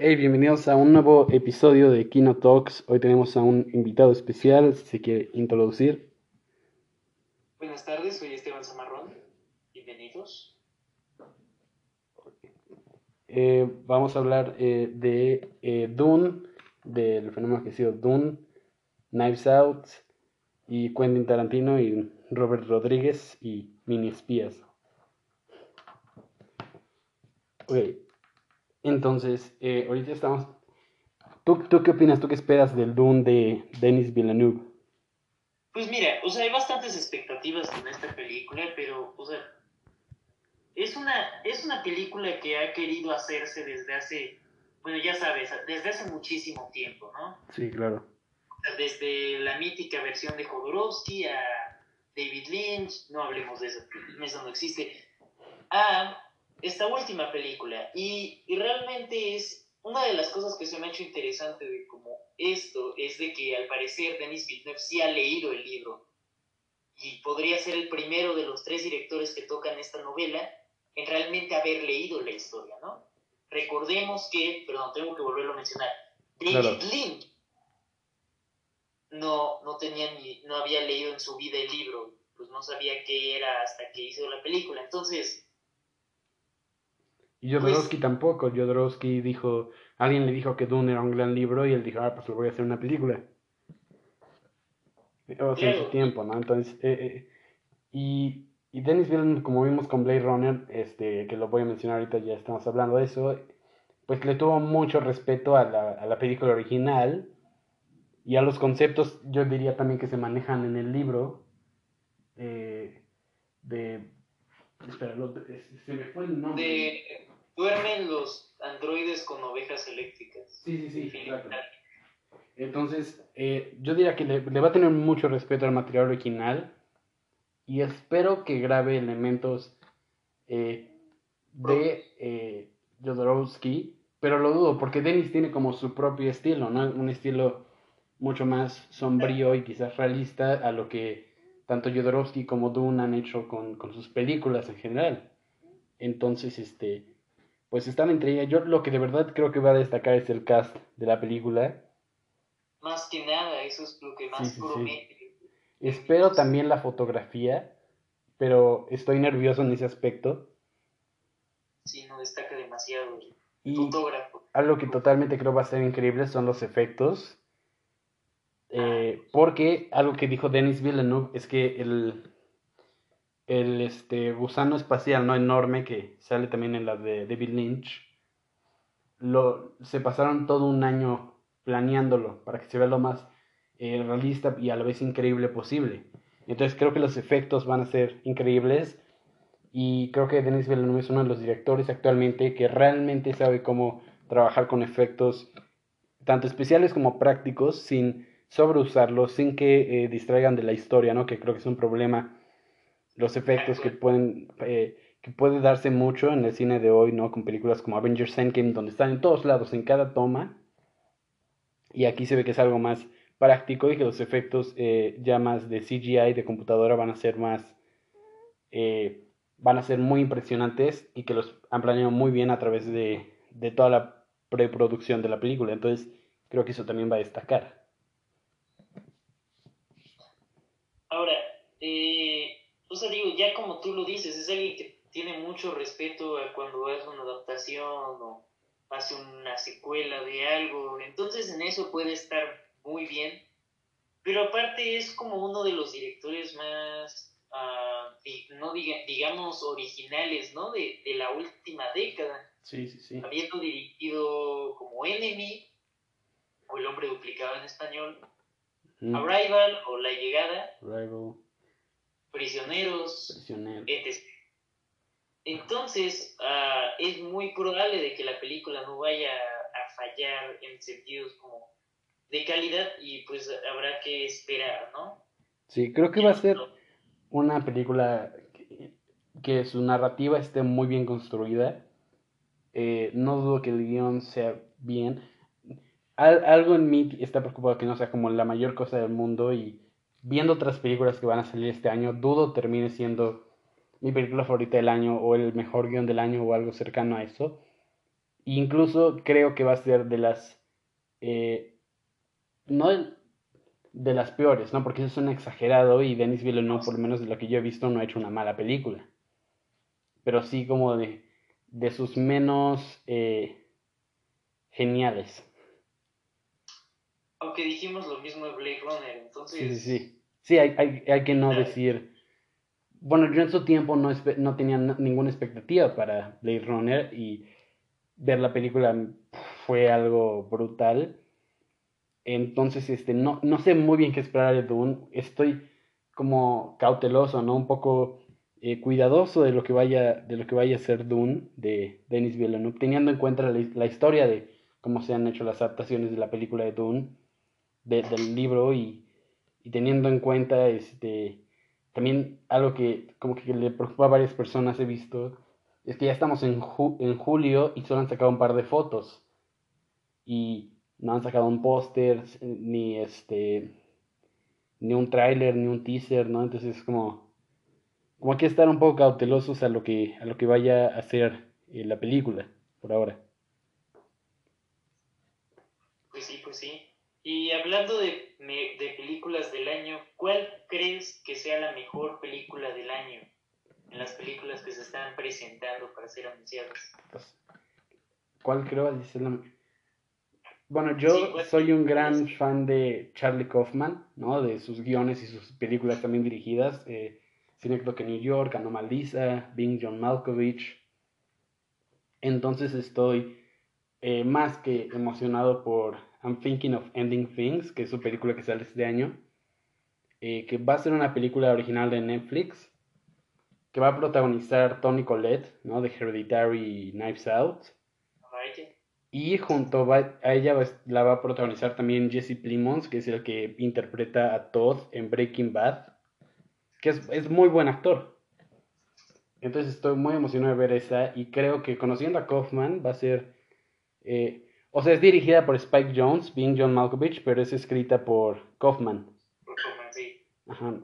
Hey, bienvenidos a un nuevo episodio de Kino Talks. Hoy tenemos a un invitado especial, si se quiere introducir. Buenas tardes, soy Esteban Zamarrón. Bienvenidos. Eh, vamos a hablar eh, de eh, Dune, del fenómeno que ha sido Dune, Knives Out y Quentin Tarantino y Robert Rodríguez y Mini Espías. Ok, entonces, eh, ahorita estamos... ¿Tú, ¿Tú qué opinas? ¿Tú qué esperas del Dune de Denis Villeneuve? Pues mira, o sea, hay bastantes expectativas con esta película, pero, o sea, es una, es una película que ha querido hacerse desde hace, bueno, ya sabes, desde hace muchísimo tiempo, ¿no? Sí, claro. Desde la mítica versión de Jodorowsky a David Lynch, no hablemos de eso, eso no existe, a esta última película. Y, y realmente es una de las cosas que se me ha hecho interesante de como esto, es de que al parecer Denis Villeneuve sí ha leído el libro y podría ser el primero de los tres directores que tocan esta novela en realmente haber leído la historia, ¿no? Recordemos que, perdón, tengo que volverlo a mencionar, David Claro. Lynch no, no tenía ni, no había leído en su vida el libro, pues no sabía qué era hasta que hizo la película. Entonces, Y Jodorowsky tampoco. Jodorowsky dijo, alguien le dijo que Dune era un gran libro y él dijo, ah, pues lo voy a hacer una película. O sea, en su tiempo, ¿no? Entonces, eh, eh, y, y Denis Villeneuve, como vimos con Blade Runner, este, que lo voy a mencionar ahorita, ya estamos hablando de eso, pues le tuvo mucho respeto a la, a la película original y a los conceptos, yo diría también que se manejan en el libro, eh, de... Espera, se me fue el nombre. de duermen los androides con ovejas eléctricas. Sí, sí, sí, claro. Entonces, eh, yo diría que le, le va a tener mucho respeto al material original y espero que grabe elementos eh, de eh, Jodorowsky, pero lo dudo porque Denis tiene como su propio estilo, ¿no? Un estilo mucho más sombrío y quizás realista a lo que tanto Jodorowsky como Dune han hecho con, con sus películas en general. Entonces, este, pues están entre ellas. Yo lo que de verdad creo que va a destacar es el cast de la película. Más que nada, eso es lo que más Sí, sí, sí. promete. Espero también la fotografía, pero estoy nervioso en ese aspecto. Sí, no destaca demasiado el Y fotógrafo. algo que totalmente creo va a ser increíble son los efectos. Eh, porque algo que dijo Denis Villeneuve es que el, el este, gusano espacial no enorme que sale también en la de David Lynch, lo, se pasaron todo un año planeándolo para que se vea lo más eh, realista y a la vez increíble posible. Entonces creo que los efectos van a ser increíbles y creo que Denis Villeneuve es uno de los directores actualmente que realmente sabe cómo trabajar con efectos tanto especiales como prácticos sin sobreusarlos, sin que eh, distraigan de la historia, ¿no? Que creo que es un problema los efectos que pueden eh, que puede darse mucho en el cine de hoy, ¿no? Con películas como Avengers Endgame donde están en todos lados, en cada toma. Y aquí se ve que es algo más práctico y que los efectos eh, ya más de CGI de computadora van a ser más eh, van a ser muy impresionantes y que los han planeado muy bien a través de, de toda la preproducción de la película. Entonces, creo que eso también va a destacar. Ahora, eh, o sea, digo, ya como tú lo dices, es alguien que tiene mucho respeto a cuando hace una adaptación o hace una secuela de algo, entonces en eso puede estar muy bien, pero aparte es como uno de los directores más, di- no diga, digamos, originales, ¿no? De, de la última década, Sí, sí, sí. habiendo dirigido como Enemy, o El hombre duplicado en español, Mm, Arrival o La llegada, Rival, Prisioneros, Prisionero. etc. Entonces, ah, es muy probable de que la película no vaya a fallar en sentidos como de calidad y pues habrá que esperar, ¿no? Sí, creo que va a ser una película que, que su narrativa esté muy bien construida. Eh, no dudo que el guion sea bien. Al- algo en mí está preocupado que no sea como la mayor cosa del mundo y viendo otras películas que van a salir este año, dudo termine siendo mi película favorita del año o el mejor guion del año o algo cercano a eso. Incluso creo que va a ser de las... Eh, no de las peores, ¿no? Porque eso es un exagerado y Denis Villeneuve, por lo menos de lo que yo he visto, no ha hecho una mala película. Pero sí como de, de sus menos eh, geniales. Aunque dijimos lo mismo de Blade Runner, entonces... Sí, sí, sí. Sí, hay, hay, hay que no decir... Bueno, yo en su tiempo no, no tenía ninguna expectativa para Blade Runner y ver la película fue algo brutal. Entonces, este, no, no sé muy bien qué esperar de Dune. Estoy como cauteloso, ¿no? Un poco eh, cuidadoso de lo que vaya, de lo que vaya a ser Dune de Denis Villeneuve, teniendo en cuenta la, historia de cómo se han hecho las adaptaciones de la película de Dune, del libro, y, y, teniendo en cuenta este también algo que como que le preocupa a varias personas he visto, es que ya estamos en, en julio y solo han sacado un par de fotos. Y no han sacado un póster, ni este, ni un tráiler, ni un teaser, ¿no? Entonces es como, como hay que estar un poco cautelosos a lo que, a lo que vaya a hacer eh, la película, por ahora. Pues sí, pues sí. Y hablando de, de películas del año, ¿cuál crees que sea la mejor película del año en las películas que se están presentando para ser anunciadas? Pues, ¿Cuál creo es la bueno, yo soy un gran fan de Charlie Kaufman, ¿no? De sus guiones y sus películas también dirigidas. Eh, que New York, Anomalisa, Bing John Malkovich. Entonces estoy eh, más que emocionado por I'm Thinking of Ending Things, que es su película que sale este año. Eh, que va a ser una película original de Netflix. Que va a protagonizar Tony Collette, ¿no? De Hereditary Knives Out. Y junto a ella la va a protagonizar también Jesse Plimons, que es el que interpreta a Todd en Breaking Bad, que es, muy buen actor. Entonces estoy muy emocionado de ver esa y creo que conociendo a Kaufman va a ser... Eh, o sea, es dirigida por Spike Jones, being John Malkovich, pero es escrita por Kaufman. Por Kaufman, sí. Ajá.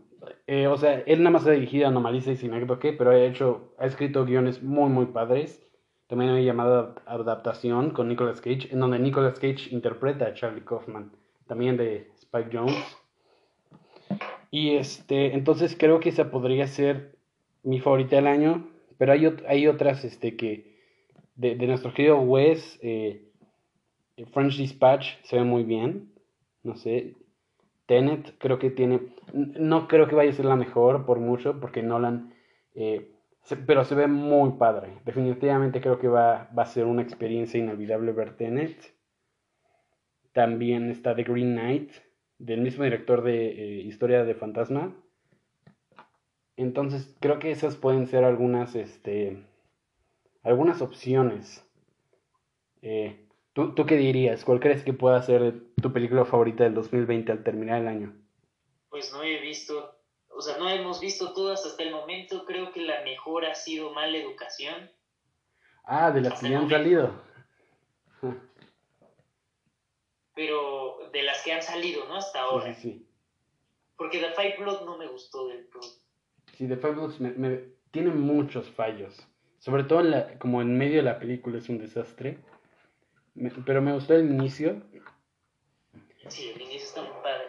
Eh, o sea, él nada más ha dirigido Anomalisa y qué, pero ha hecho, ha escrito guiones muy, muy padres. También hay llamada adaptación con Nicolas Cage, en donde Nicolas Cage interpreta a Charlie Kaufman, también de Spike Jones. Y este, entonces creo que esa podría ser mi favorita del año, pero hay, hay otras este, que, de, nuestro querido Wes, eh, French Dispatch se ve muy bien, no sé. Tenet creo que tiene, no creo que vaya a ser la mejor por mucho, porque Nolan eh, pero se ve muy padre. Definitivamente creo que va, a ser una experiencia inolvidable ver Tenet. También está The Green Knight, del mismo director de eh, Historia de Fantasma. Entonces, creo que esas pueden ser algunas, este, algunas opciones. Eh, ¿tú, ¿Tú qué dirías? ¿Cuál crees que pueda ser tu película favorita del 2020 al terminar el año? Pues no he visto o sea, no hemos visto todas hasta el momento. Creo que la mejor ha sido Mala Educación. Ah, de las que ya han salido. Pero de las que han salido, ¿no? Hasta ahora. Sí, sí, Porque The Five Blood no me gustó del todo. Sí, The Five Bloods me, tiene muchos fallos. Sobre todo en la, como en medio de la película es un desastre. Pero me gustó el inicio. Sí, el inicio está muy padre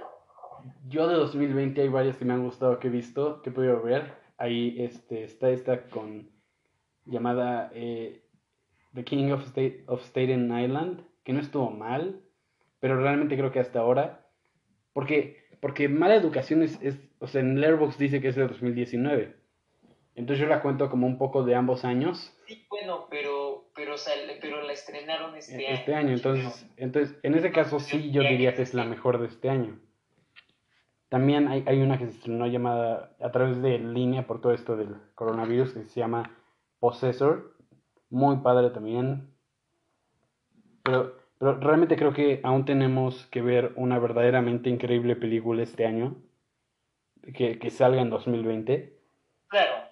yo de 2020 hay varias que me han gustado que he visto, que he podido ver. Ahí este, está esta con llamada eh, The King of State of Staten Island, que no estuvo mal, pero realmente creo que hasta ahora, porque, porque mala educación es, o sea, en Letterboxd dice que es de 2019. Entonces yo la cuento como un poco de ambos años. Sí, bueno, pero, pero, pero la estrenaron este, año. Este año, entonces, entonces, en ese caso sí yo diría que es la mejor de este año. También hay, hay, una que se estrenó llamada a través de línea por todo esto del coronavirus que se llama Possessor. Muy padre también. Pero, pero realmente creo que aún tenemos que ver una verdaderamente increíble película este año. Que, que salga en 2020. Claro,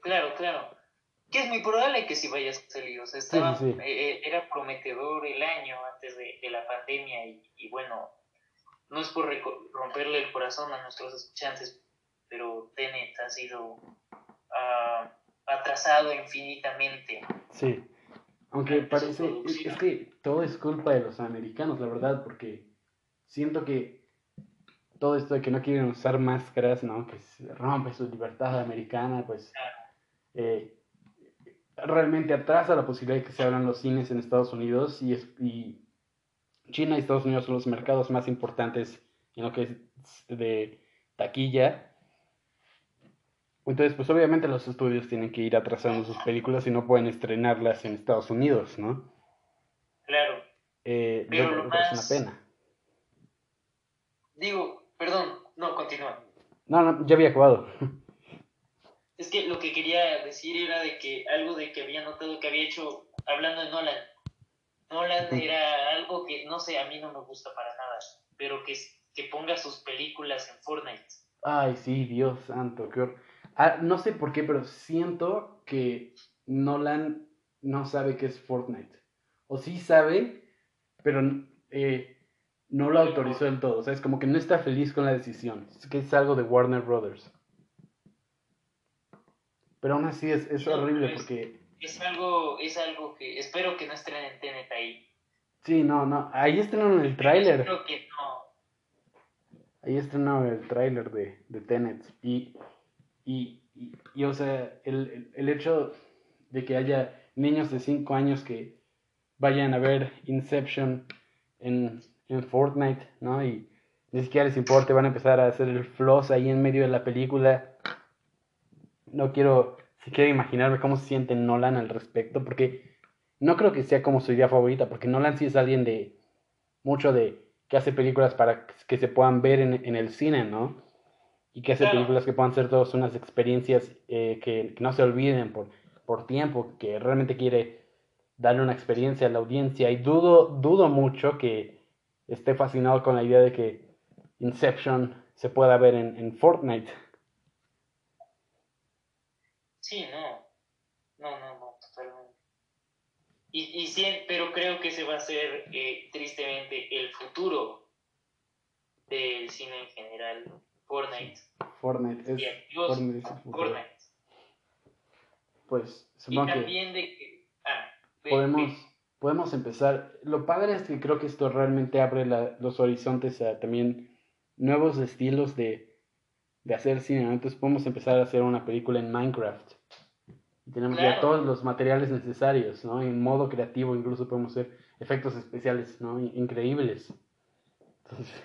claro, claro. Que es muy probable que si vaya a salir. O sea, estaba, eh, eh, era prometedor el año antes de, de la pandemia y, y bueno, no es por romperle el corazón a nuestros escuchantes, pero Tenet ha sido uh, atrasado infinitamente. Sí, Aunque parece, es, que todo es culpa de los americanos, la verdad, porque siento que todo esto de que no quieren usar máscaras, ¿no? Que rompe su libertad americana, pues eh, realmente atrasa la posibilidad de que se abran los cines en Estados Unidos y, y China y Estados Unidos son los mercados más importantes en lo que es de taquilla. Entonces, pues obviamente los estudios tienen que ir atrasando sus películas y no pueden estrenarlas en Estados Unidos, ¿no? Claro. Eh, Pero lo más... es una pena. Digo, perdón, no, continúa. No, no, ya había acabado. Es que lo que quería decir era de que algo de que había notado que había hecho, hablando de Nolan, Nolan era algo que, no sé, a mí no me gusta para nada, pero que, que ponga sus películas en Fortnite. Ay, sí, Dios santo, qué horror. Ah, no sé por qué, pero siento que Nolan no sabe qué es Fortnite. O sí sabe, pero eh, no lo autorizó del todo. O sea, es como que no está feliz con la decisión. Es que es algo de Warner Brothers. Pero aún así es, es horrible porque... Es algo, es algo que espero que no estrenen Tenet ahí. Sí, no, no. Ahí estrenaron el tráiler. Creo que no. Ahí estrenaron el tráiler de, de Tenet. Y y, y, o sea, el, el, hecho de que haya niños de 5 años que vayan a ver Inception en, en Fortnite, ¿no? Y ni siquiera les importe, van a empezar a hacer el floss ahí en medio de la película. No quiero siquiera imaginarme cómo se siente Nolan al respecto, porque no creo que sea como su idea favorita, porque Nolan sí es alguien de mucho de que hace películas para que se puedan ver en, en el cine, ¿no? y que hace películas que puedan ser todas unas experiencias eh, que, no se olviden por, por tiempo, que realmente quiere darle una experiencia a la audiencia y dudo, dudo mucho que esté fascinado con la idea de que Inception se pueda ver en, en Fortnite. Sí, no. No, no, no, totalmente. Y, y sí, pero creo que ese va a ser eh, tristemente el futuro del cine en general. Fortnite. Fortnite es, Fortnite, Fortnite. Pues supongo y también de que ah, podemos, podemos empezar. Lo padre es que creo que esto realmente abre los horizontes a también nuevos estilos de, de hacer cine. Entonces podemos empezar a hacer una película en Minecraft. Y tenemos ya todos los materiales necesarios, ¿no? En modo creativo incluso podemos hacer efectos especiales, ¿no? Increíbles. Entonces,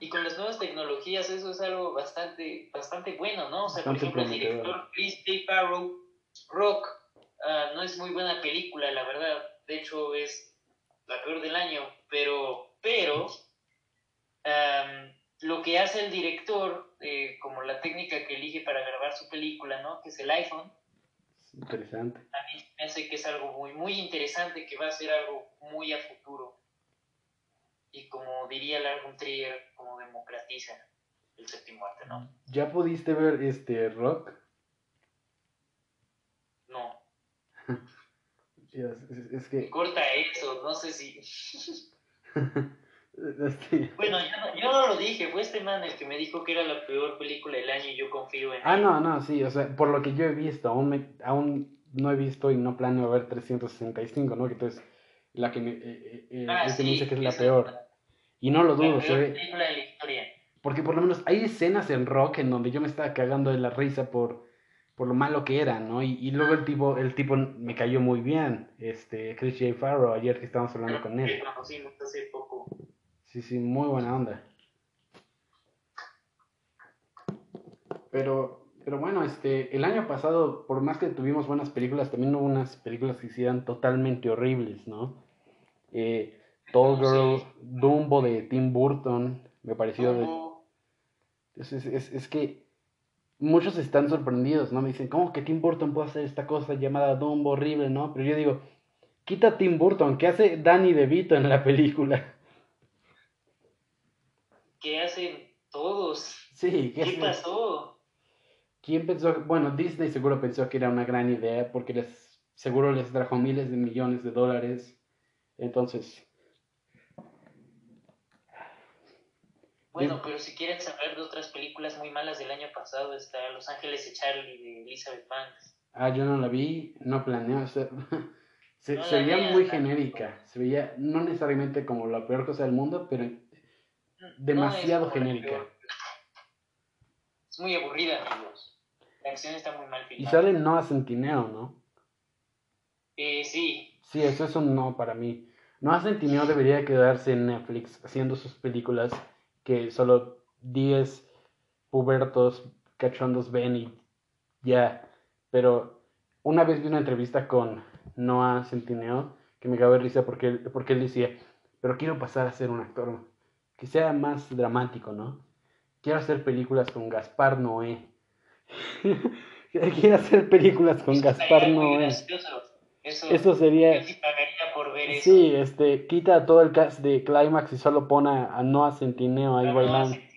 y con las nuevas tecnologías eso es algo bastante, bastante bueno, ¿no? O sea, por ejemplo, el director Chris J. Rock, ah, no es muy buena película, la verdad. De hecho, es la peor del año, pero, pero, lo que hace el director, eh, como la técnica que elige para grabar su película, ¿no? Que es el iPhone. Interesante. A mí me hace que es algo muy, muy interesante, que va a ser algo muy a futuro y como diría Largo Trier, como democratiza el séptimo arte, ¿no? ¿Ya pudiste ver este rock? No. es, que... Corta eso, no sé si... Este, bueno, yo no, yo no, lo dije, fue este man el que me dijo que era la peor película del año y yo confío en Ah, no, no, sí, o sea, por lo que yo he visto, aún, me, aún no he visto y no planeo ver 365, ¿no? Que entonces la que me, eh, eh, eh ah, dice que es la peor. Y no lo dudo, se ve. Porque por lo menos hay escenas en rock en donde yo me estaba cagando de la risa por, por lo malo que era, ¿no? Y, y luego el tipo, el tipo me cayó muy bien, este, Chris J. Farrow, ayer que estábamos hablando con él. Sí, sí, muy buena onda. Pero, pero bueno, este, el año pasado, por más que tuvimos buenas películas, también hubo unas películas que hicieron totalmente horribles, ¿no? Eh, Tall Girl, Dumbo de Tim Burton, me pareció de... Es, es, es, que muchos están sorprendidos, ¿no? Me dicen, ¿cómo que Tim Burton puede hacer esta cosa llamada Dumbo horrible, ¿no? Pero yo digo, quita Tim Burton, ¿qué hace Danny DeVito en la película? ¿Qué hacen todos? Sí, ¿qué, pasó? ¿Quién pensó? Bueno, Disney seguro pensó que era una gran idea porque les, seguro les trajo miles de millones de dólares. Entonces, Bueno, pero si quieren saber de otras películas muy malas del año pasado, está Los Ángeles de Charlie de Elizabeth Banks. Ah, yo no la vi, no planeo hacer. Se, No se la veía muy genérica. Se veía no necesariamente como la peor cosa del mundo, pero No demasiado genérica. Es muy aburrida, amigos. La acción está muy mal Y filmada. sale Noah Centineo, ¿no? Eh, sí, Sí, eso es un no para mí. Noah Centineo debería quedarse en Netflix haciendo sus películas que solo 10 pubertos cachondos ven y ya. Pero una vez vi una entrevista con Noah Centineo que me acabó de risa porque, él- porque él decía, pero quiero pasar a ser un actor que sea más dramático, ¿no? Quiero hacer películas con Gaspar Noé. quiero hacer películas con eso Gaspar Noé. Eso, Eso sería... yo sí pagaría por ver eso. Sí, este, quita todo el cast de Climax y solo pone a a Noah Centineo ahí bailando. sí.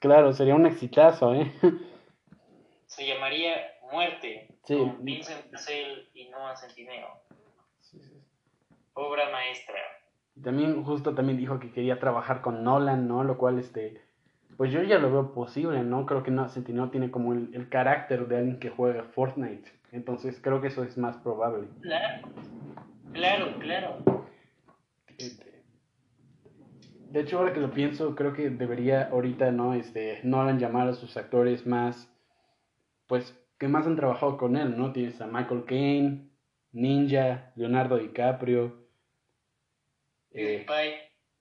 Claro, sería un exitazo, ¿eh? Se llamaría Muerte. Sí. Con Vincent Cassel y Noah Centineo. Obra maestra. También, justo también dijo que quería trabajar con Nolan, ¿no? Lo cual, este, pues yo ya lo veo posible, ¿no? Creo que Noah Centineo tiene como el, el carácter de alguien que juega Fortnite. Entonces creo que eso es más probable. Claro. Claro, claro. Este, De hecho, ahora que lo pienso, creo que debería ahorita, ¿no? Este, Nolan llamar a sus actores más, pues, que más han trabajado con él, ¿no? Tienes a Michael Caine, Ninja, Leonardo DiCaprio, eh, PewDiePie.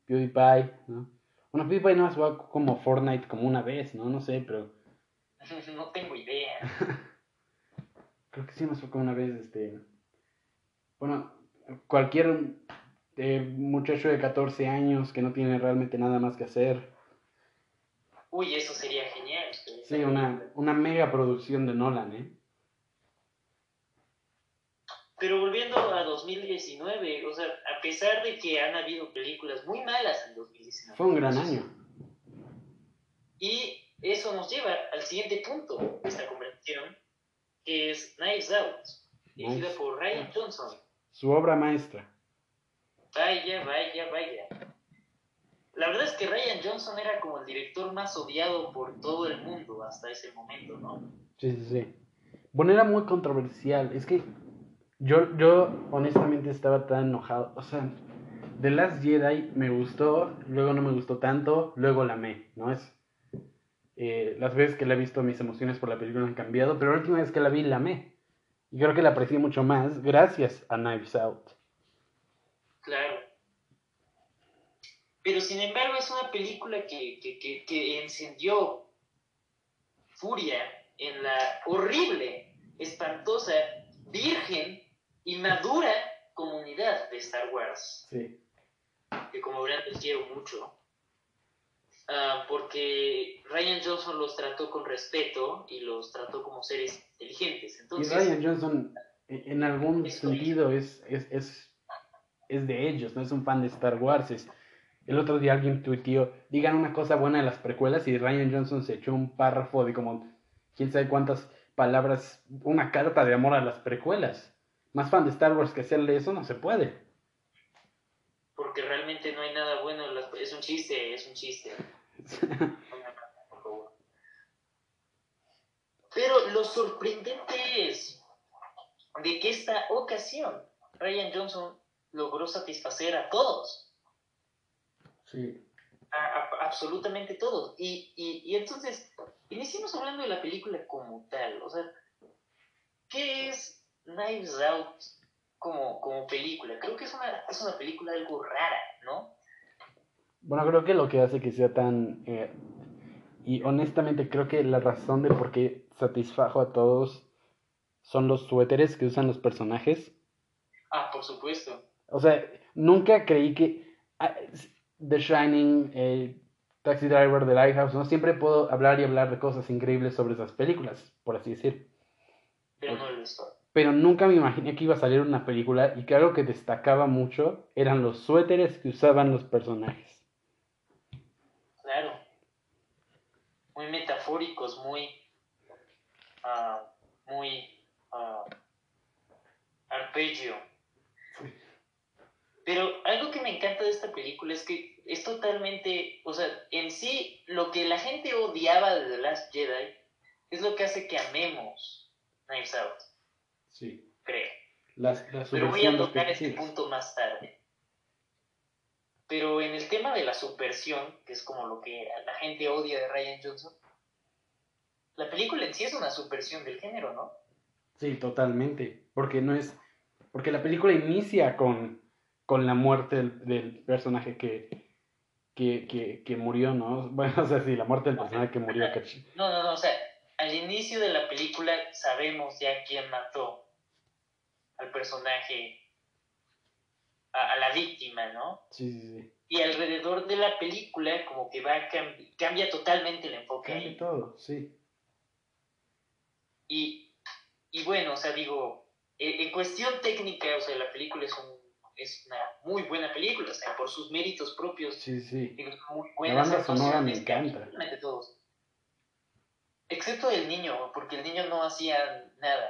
PewDiePie, ¿no? Bueno, PewDiePie no jugado como Fortnite como una vez, ¿no? No sé, pero No tengo idea. creo que sí nos fue como una vez, este... Bueno, cualquier eh, muchacho de 14 años que no tiene realmente nada más que hacer, Uy, eso sería genial. Sí, una, una mega producción de Nolan, ¿eh? Pero volviendo a 2019, o sea, pesar de que han habido películas muy malas en 2019. Fue un gran año. Y eso nos lleva al siguiente punto de esta conversación, que es Knives Out, dirigida por Ryan Johnson. Su obra maestra. Vaya, vaya, vaya. La verdad es que Ryan Johnson era como el director más odiado por todo el mundo hasta ese momento, ¿no? Sí, sí, sí. Bueno, era muy controversial. Es que yo, yo honestamente estaba tan enojado. O sea, The Last Jedi me gustó, luego no me gustó tanto, luego la amé, ¿no? Es, eh, las veces que la he visto mis emociones por la película han cambiado, pero la última vez que la vi la amé. Y creo que la aprecié mucho más gracias a Knives Out. Claro. Pero sin embargo es una película que, que, que, que encendió furia en la horrible, espantosa, virgen y madura comunidad de Star Wars, Sí. que como verán les quiero mucho, Ah, porque Ryan Johnson los trató con respeto y los trató como seres inteligentes. Y Entonces, Ryan Johnson, en en algún Es sentido, es, es, es, es de ellos, no es un fan de Star Wars. es- el otro día alguien tuiteó, digan una cosa buena de las precuelas y Ryan Johnson se echó un párrafo de como, quién sabe cuántas palabras, una carta de amor a las precuelas. Más fan de Star Wars que hacerle eso no se puede. porque realmente no hay nada bueno, es un chiste, es un chiste. por favor. Pero lo sorprendente es de que esta ocasión Ryan Johnson logró satisfacer a todos, Sí. a, a- absolutamente todos. Y, y, y entonces, iniciamos hablando de la película como tal. O sea, ¿qué es Knives Out como, como película? Creo que es una, es una película algo rara, ¿no? Bueno, creo que lo que hace que sea tan... eh, y honestamente creo que la razón de por qué satisfajo a todos son los suéteres que usan los personajes. Ah, por supuesto. O sea, nunca creí que ah, The Shining, eh, Taxi Driver, The Lighthouse, ¿no? Siempre puedo hablar y hablar de cosas increíbles sobre esas películas, por así decir. Pero no lo hizo. Pero nunca me imaginé que iba a salir una película y que algo que destacaba mucho eran los suéteres que usaban los personajes. Claro. Muy metafóricos, muy. ah, muy. arpegio. Pero algo que me encanta de esta película es que es totalmente. O sea, en sí, lo que la gente odiaba de The Last Jedi es lo que hace que amemos Knives Out, Sí. creo. La, Pero voy a tocar este punto más tarde. Pero en el tema de la subversión, que es como lo que la gente odia de Ryan Johnson, la película en sí es una subversión del género, ¿no? Sí, totalmente. Porque no es. Porque la película inicia con, con la muerte del, personaje que, que, que, murió, ¿no? Bueno, o sea, sí, la muerte del personaje que murió. No, no, no, o sea, al inicio de la película sabemos ya quién mató al personaje, a, la víctima, ¿no? Sí, sí, sí. Y alrededor de la película como que va a cambia totalmente el enfoque. Cambia todo, sí. Y, y bueno, o sea, digo, en, cuestión técnica, o sea, la película es un es una muy buena película, o sea, por sus méritos propios. Sí, sí. Muy buena. La banda sonora me encanta. Todos. Excepto el niño, porque el niño no hacía nada.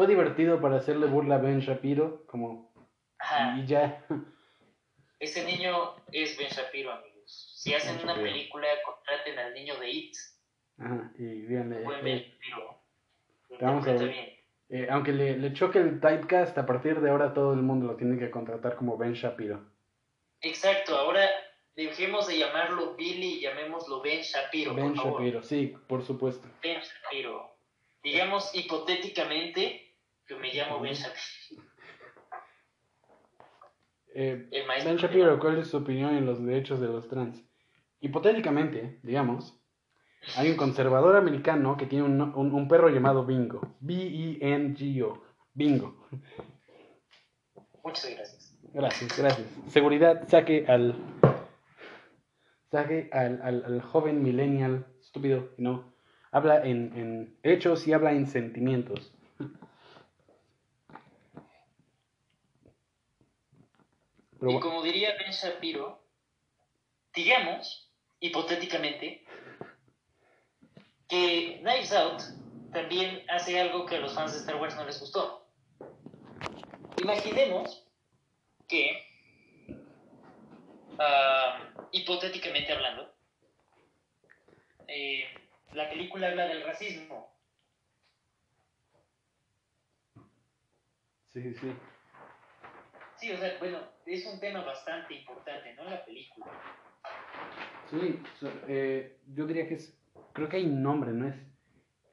Fue divertido para hacerle burla a Ben Shapiro, como... Ajá. Y ya. Ese niño es Ben Shapiro, amigos. Si hacen una película, contraten al niño de It. Ajá, y díganle... Buen Ben Shapiro. Vamos a ver. Eh, aunque le, le, choque el typecast, a partir de ahora todo el mundo lo tiene que contratar como Ben Shapiro. Exacto, ahora dejemos de llamarlo Billy y llamémoslo Ben Shapiro. Ben Shapiro, sí, por supuesto. Ben Shapiro. Digamos hipotéticamente que me llamo Ben Shapiro. Eh, ben Shapiro, ¿cuál es su opinión en los derechos de los trans? Hipotéticamente, digamos, hay un conservador americano que tiene un, un, perro llamado Bingo. B-E-N-G-O. Bingo. Muchas gracias. Gracias, gracias. Seguridad, saque al. Saque al, al, al joven millennial estúpido, no. Habla en, en hechos y habla en sentimientos. Y como diría Ben Shapiro, digamos, hipotéticamente, que Knives Out también hace algo que a los fans de Star Wars no les gustó. Imaginemos que, ah, hipotéticamente hablando, eh, la película habla del racismo. Sí, sí. Sí, o sea, bueno, es un tema bastante importante, ¿no? La película. Sí, eh, yo diría que es creo que hay un nombre, ¿no es?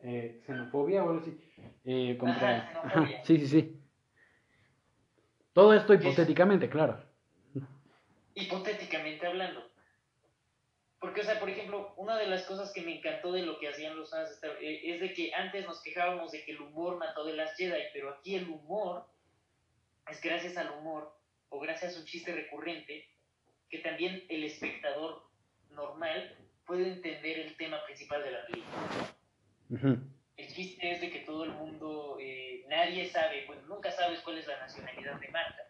Eh, xenofobia o algo así. Eh, contra... sí, sí, sí. Todo esto hipotéticamente, claro. Hipotéticamente hablando. Porque, o sea, por ejemplo, una de las cosas que me encantó de lo que hacían los fans eh, es de que antes nos quejábamos de que el humor mató de las Jedi, pero aquí el humor es gracias al humor o gracias a un chiste recurrente que también el espectador normal puede entender el tema principal de la película. El chiste es de que todo el mundo, eh, nadie sabe, bueno, nunca sabes cuál es la nacionalidad de Marta,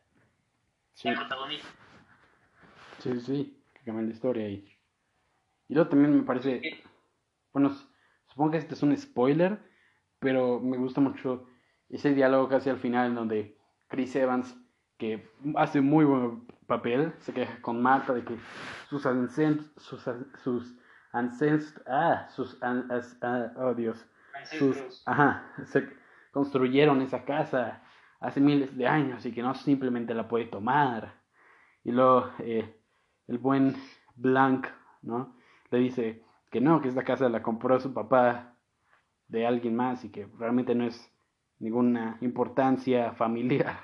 sí. la protagonista. Sí, sí, que cambia la historia ahí. Y luego también me parece, bueno, supongo que este es un spoiler, pero me gusta mucho ese diálogo casi al final en donde Chris Evans, que hace muy buen papel, se queja con Marta de que sus, sus, sus ancestros, ah, sus, ah, oh Dios, sus, ajá, se construyeron esa casa hace miles de años y que no simplemente la puede tomar. Y luego eh, el buen Blanc, ¿no? Le dice que no, que esta casa la compró su papá de alguien más y que realmente no es ninguna importancia familiar.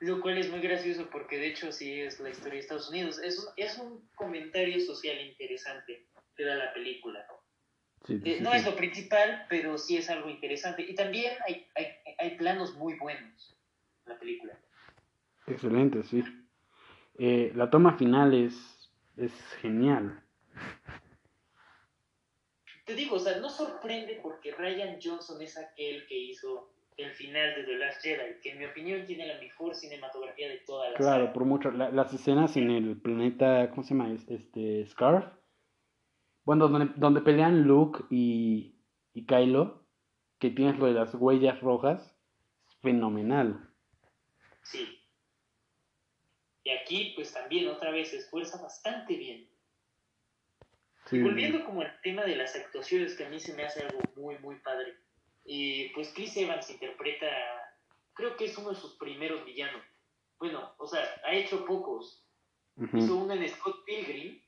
Lo cual es muy gracioso porque de hecho sí es la historia de Estados Unidos. Es un, es un comentario social interesante que da la película. Eh, no es lo principal, pero sí es algo interesante. Y también hay, hay, hay planos muy buenos en la película. Excelente, sí. Eh, la toma final es, es genial. Te digo, o sea, no sorprende porque Ryan Johnson es aquel que hizo el final de The Last Jedi, que en mi opinión tiene la mejor cinematografía de toda la Claro, por mucho. las escenas en el planeta, ¿cómo se llama? Este, Scarf. Bueno, donde, donde pelean Luke y, y Kylo, que tienes lo de las huellas rojas, es fenomenal. Sí. Y aquí, pues también otra vez se esfuerza bastante bien. Y volviendo como al tema de las actuaciones, que a mí se me hace algo muy, muy padre y pues Chris Evans interpreta creo que es uno de sus primeros villanos. Bueno, o sea, ha hecho pocos. Hizo uno en Scott Pilgrim.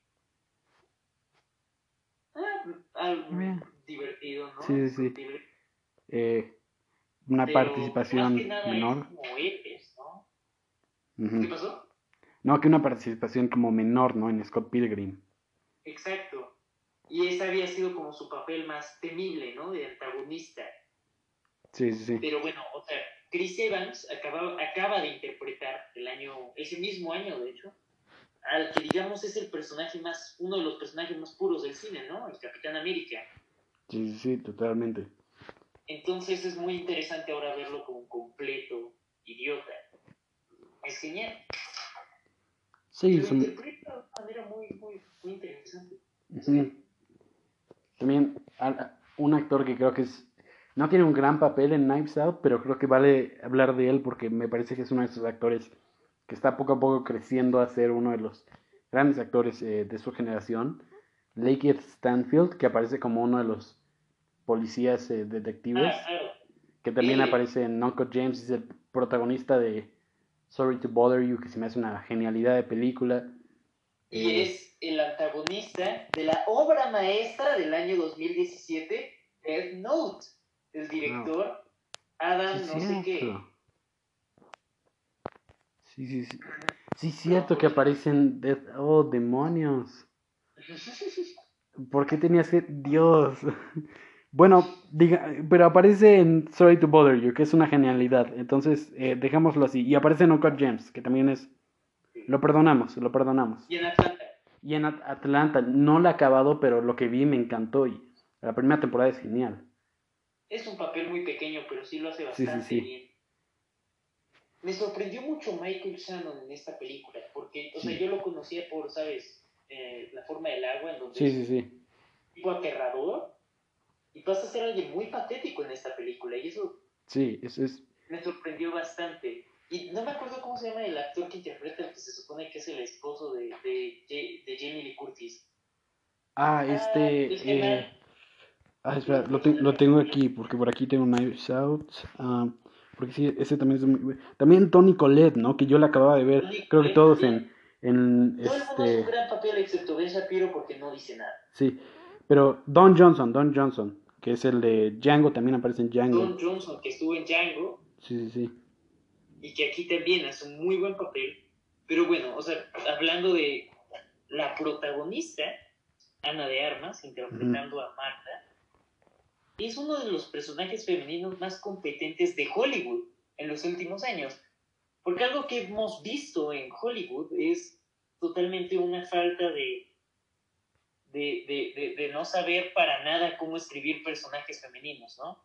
Ah, algo Bien. divertido, ¿no? Sí, sí, sí. Eh, una Pero participación más que nada menor. Es como ¿no? ¿Qué pasó? No, que una participación como menor, ¿no? En Scott Pilgrim. Exacto. Y ese había sido como su papel más temible, ¿no? De antagonista. Sí, sí, sí. Pero bueno, o sea, Chris Evans acaba, acaba de interpretar el año, ese mismo año, de hecho, al que digamos es el personaje más, uno de los personajes más puros del cine, ¿no? El Capitán América. Sí, sí, sí, totalmente. Entonces es muy interesante ahora verlo como un completo idiota. Es genial. Sí, de una manera muy, muy, muy interesante. Ujú. También un actor que creo que es no tiene un gran papel en Knives Out, pero creo que vale hablar de él porque me parece que es uno de esos actores que está poco a poco creciendo a ser uno de los grandes actores eh, de su generación. Lakeith Stanfield, que aparece como uno de los policías eh, detectives, Ah, que también Sí. aparece en Uncle James, es el protagonista de Sorry to Bother You, que se me hace una genialidad de película. Y es el antagonista de la obra maestra del año 2017, Death Note. El director Adam, no sé qué. Sí, sí, sí. Sí, cierto que aparecen. Death... Oh, demonios. ¿Por qué tenías que.? Dios. Bueno, diga, pero aparece en Sorry to Bother You, que es una genialidad. Entonces, eh, dejémoslo así. Y aparece en Uncut Gems, que también es. Lo perdonamos, lo perdonamos. y en Atlanta. Y en At- Atlanta, no la he acabado, pero lo que vi me encantó. Y la primera temporada es genial. Es un papel muy pequeño, pero sí lo hace sí, bastante sí. bien. Me sorprendió mucho Michael Shannon en esta película, porque, o sea, yo lo conocía por, ¿sabes? Eh, la forma del agua, en donde Sí, sí, sí. un tipo aterrador, y pasa a ser alguien muy patético en esta película, y eso Sí, es, es, me sorprendió bastante. Y no me acuerdo cómo se llama el actor que interpreta el que se supone que es el esposo de, de, de Jamie Lee Curtis. Ah, este. es que eh, ah, espera, lo, te- lo tengo aquí, porque por aquí tengo Knives Out. ah, porque sí, ese también es muy. También Tony Collette, ¿no? Que yo la acababa de ver, creo que todos en. en Todo el mundo hace un este. gran papel excepto Ben Shapiro porque no dice nada. Sí, pero Don Johnson, Don Johnson, que es el de Django, también aparece en Django. Don Johnson, que estuvo en Django, Sí, sí, sí. Y que aquí también hace un muy buen papel. Pero bueno, o sea, hablando de la protagonista, Ana de Armas, interpretando a Marta, es uno de los personajes femeninos más competentes de Hollywood en los últimos años. Porque algo que hemos visto en Hollywood es totalmente una falta de, de, de, de, de no saber para nada cómo escribir personajes femeninos, ¿no?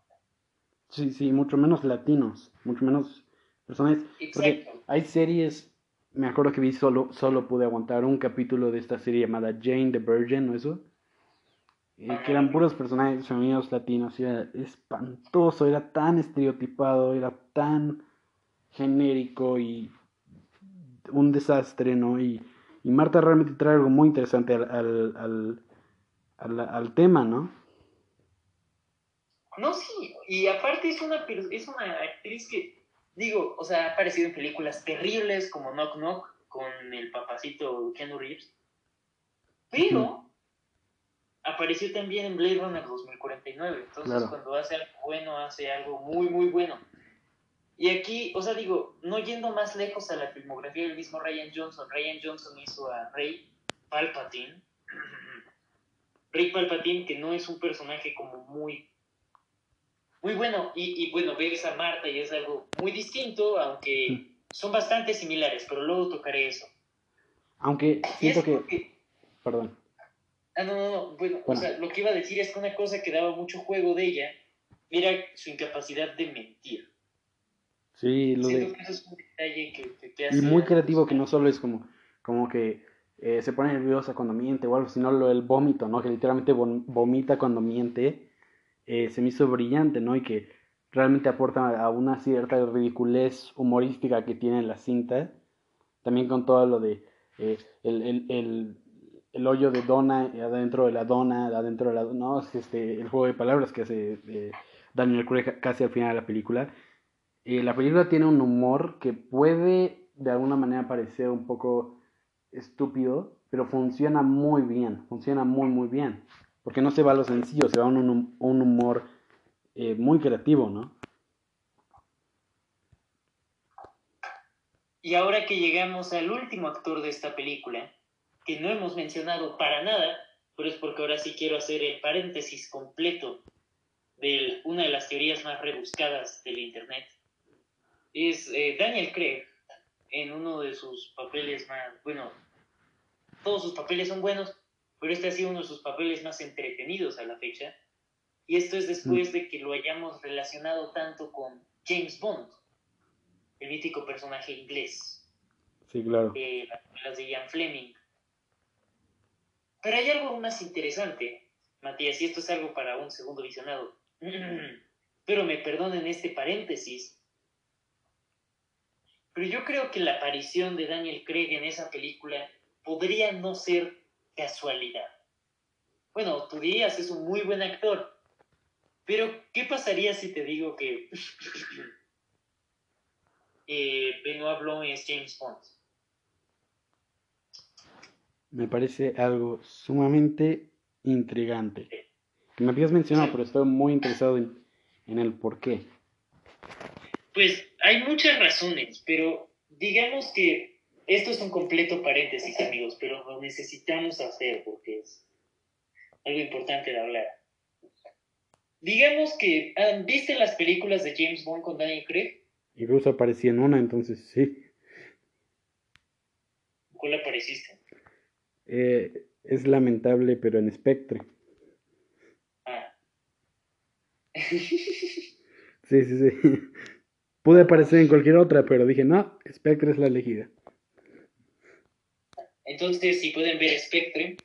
Sí, sí, mucho menos latinos, mucho menos personas. Porque hay series, me acuerdo que vi solo, solo pude aguantar un capítulo de esta serie llamada Jane the Virgin, ¿no eso? Eh, que eran puros personajes femeninos latinos, y era espantoso, era tan estereotipado, era tan genérico y un desastre, ¿no? Y, y Marta realmente trae algo muy interesante al, al, al, al, al tema, ¿no? No, sí, y aparte es una, es una actriz que, digo, o sea, ha aparecido en películas terribles como Knock Knock con el papacito Keanu Reeves, pero apareció también en Blade Runner 2049, entonces Claro. cuando hace algo bueno, hace algo muy, muy bueno. Y aquí, o sea, digo, no yendo más lejos a la filmografía del mismo Ryan Johnson, Ryan Johnson hizo a Rey Palpatine, Rey Palpatine, que no es un personaje como muy muy bueno, y, y bueno, ves a Marta y es algo muy distinto, aunque son bastante similares, pero luego tocaré eso. Aunque Y es siento que... porque- Perdón. Ah, no, no, no, bueno, Bueno. o sea, lo que iba a decir es que una cosa que daba mucho juego de ella era su incapacidad de mentir. Sí, lo Siento de... que eso es un detalle que, que, que hace Y muy creativo que no solo es como, como que eh, se pone nerviosa cuando miente o algo, sino lo del vómito, ¿no? Que literalmente vom- vomita cuando miente. Eh, se me hizo brillante, ¿no? Y que realmente aporta a una cierta ridiculez humorística que tiene la cinta. También con todo lo de eh, el, el, el, el hoyo de dona adentro de la dona, adentro de la no, es este, el juego de palabras que hace eh, Daniel Craig casi al final de la película. Eh, la película tiene un humor que puede de alguna manera parecer un poco estúpido, pero funciona muy bien, funciona muy muy bien, porque no se va a lo sencillo, se va a un, humor eh, muy creativo, ¿no? Y ahora que llegamos al último actor de esta película, que no hemos mencionado para nada, pero es porque ahora sí quiero hacer el paréntesis completo de una de las teorías más rebuscadas del Internet, es eh, Daniel Craig en uno de sus papeles más, bueno, todos sus papeles son buenos, pero este ha sido uno de sus papeles más entretenidos a la fecha. Y esto es después mm. de que lo hayamos relacionado tanto con James Bond, el mítico personaje inglés. Sí, claro. Eh, las de Ian Fleming. Pero hay algo más interesante, Matías, y esto es algo para un segundo visionado. Pero me perdonen este paréntesis. Pero yo creo que la aparición de Daniel Craig en esa película podría no ser casualidad. Bueno, tú dirías, es un muy buen actor. Pero, ¿qué pasaría si te digo que eh, Benoit Blanc es James Bond. Me parece algo sumamente intrigante. Me habías mencionado, pero estoy muy interesado en, en el por qué. Pues hay muchas razones, pero digamos que esto es un completo paréntesis, amigos, pero lo necesitamos hacer porque es algo importante de hablar. Digamos que, ¿viste las películas de James Bond con Daniel Craig? Incluso aparecí en una, entonces sí. ¿Cuál apareciste? Eh, es lamentable, pero en Spectre. Ah. sí, sí, sí. Pude aparecer en cualquier otra, pero dije, no, Spectre es la elegida. Entonces, si pueden ver Spectre,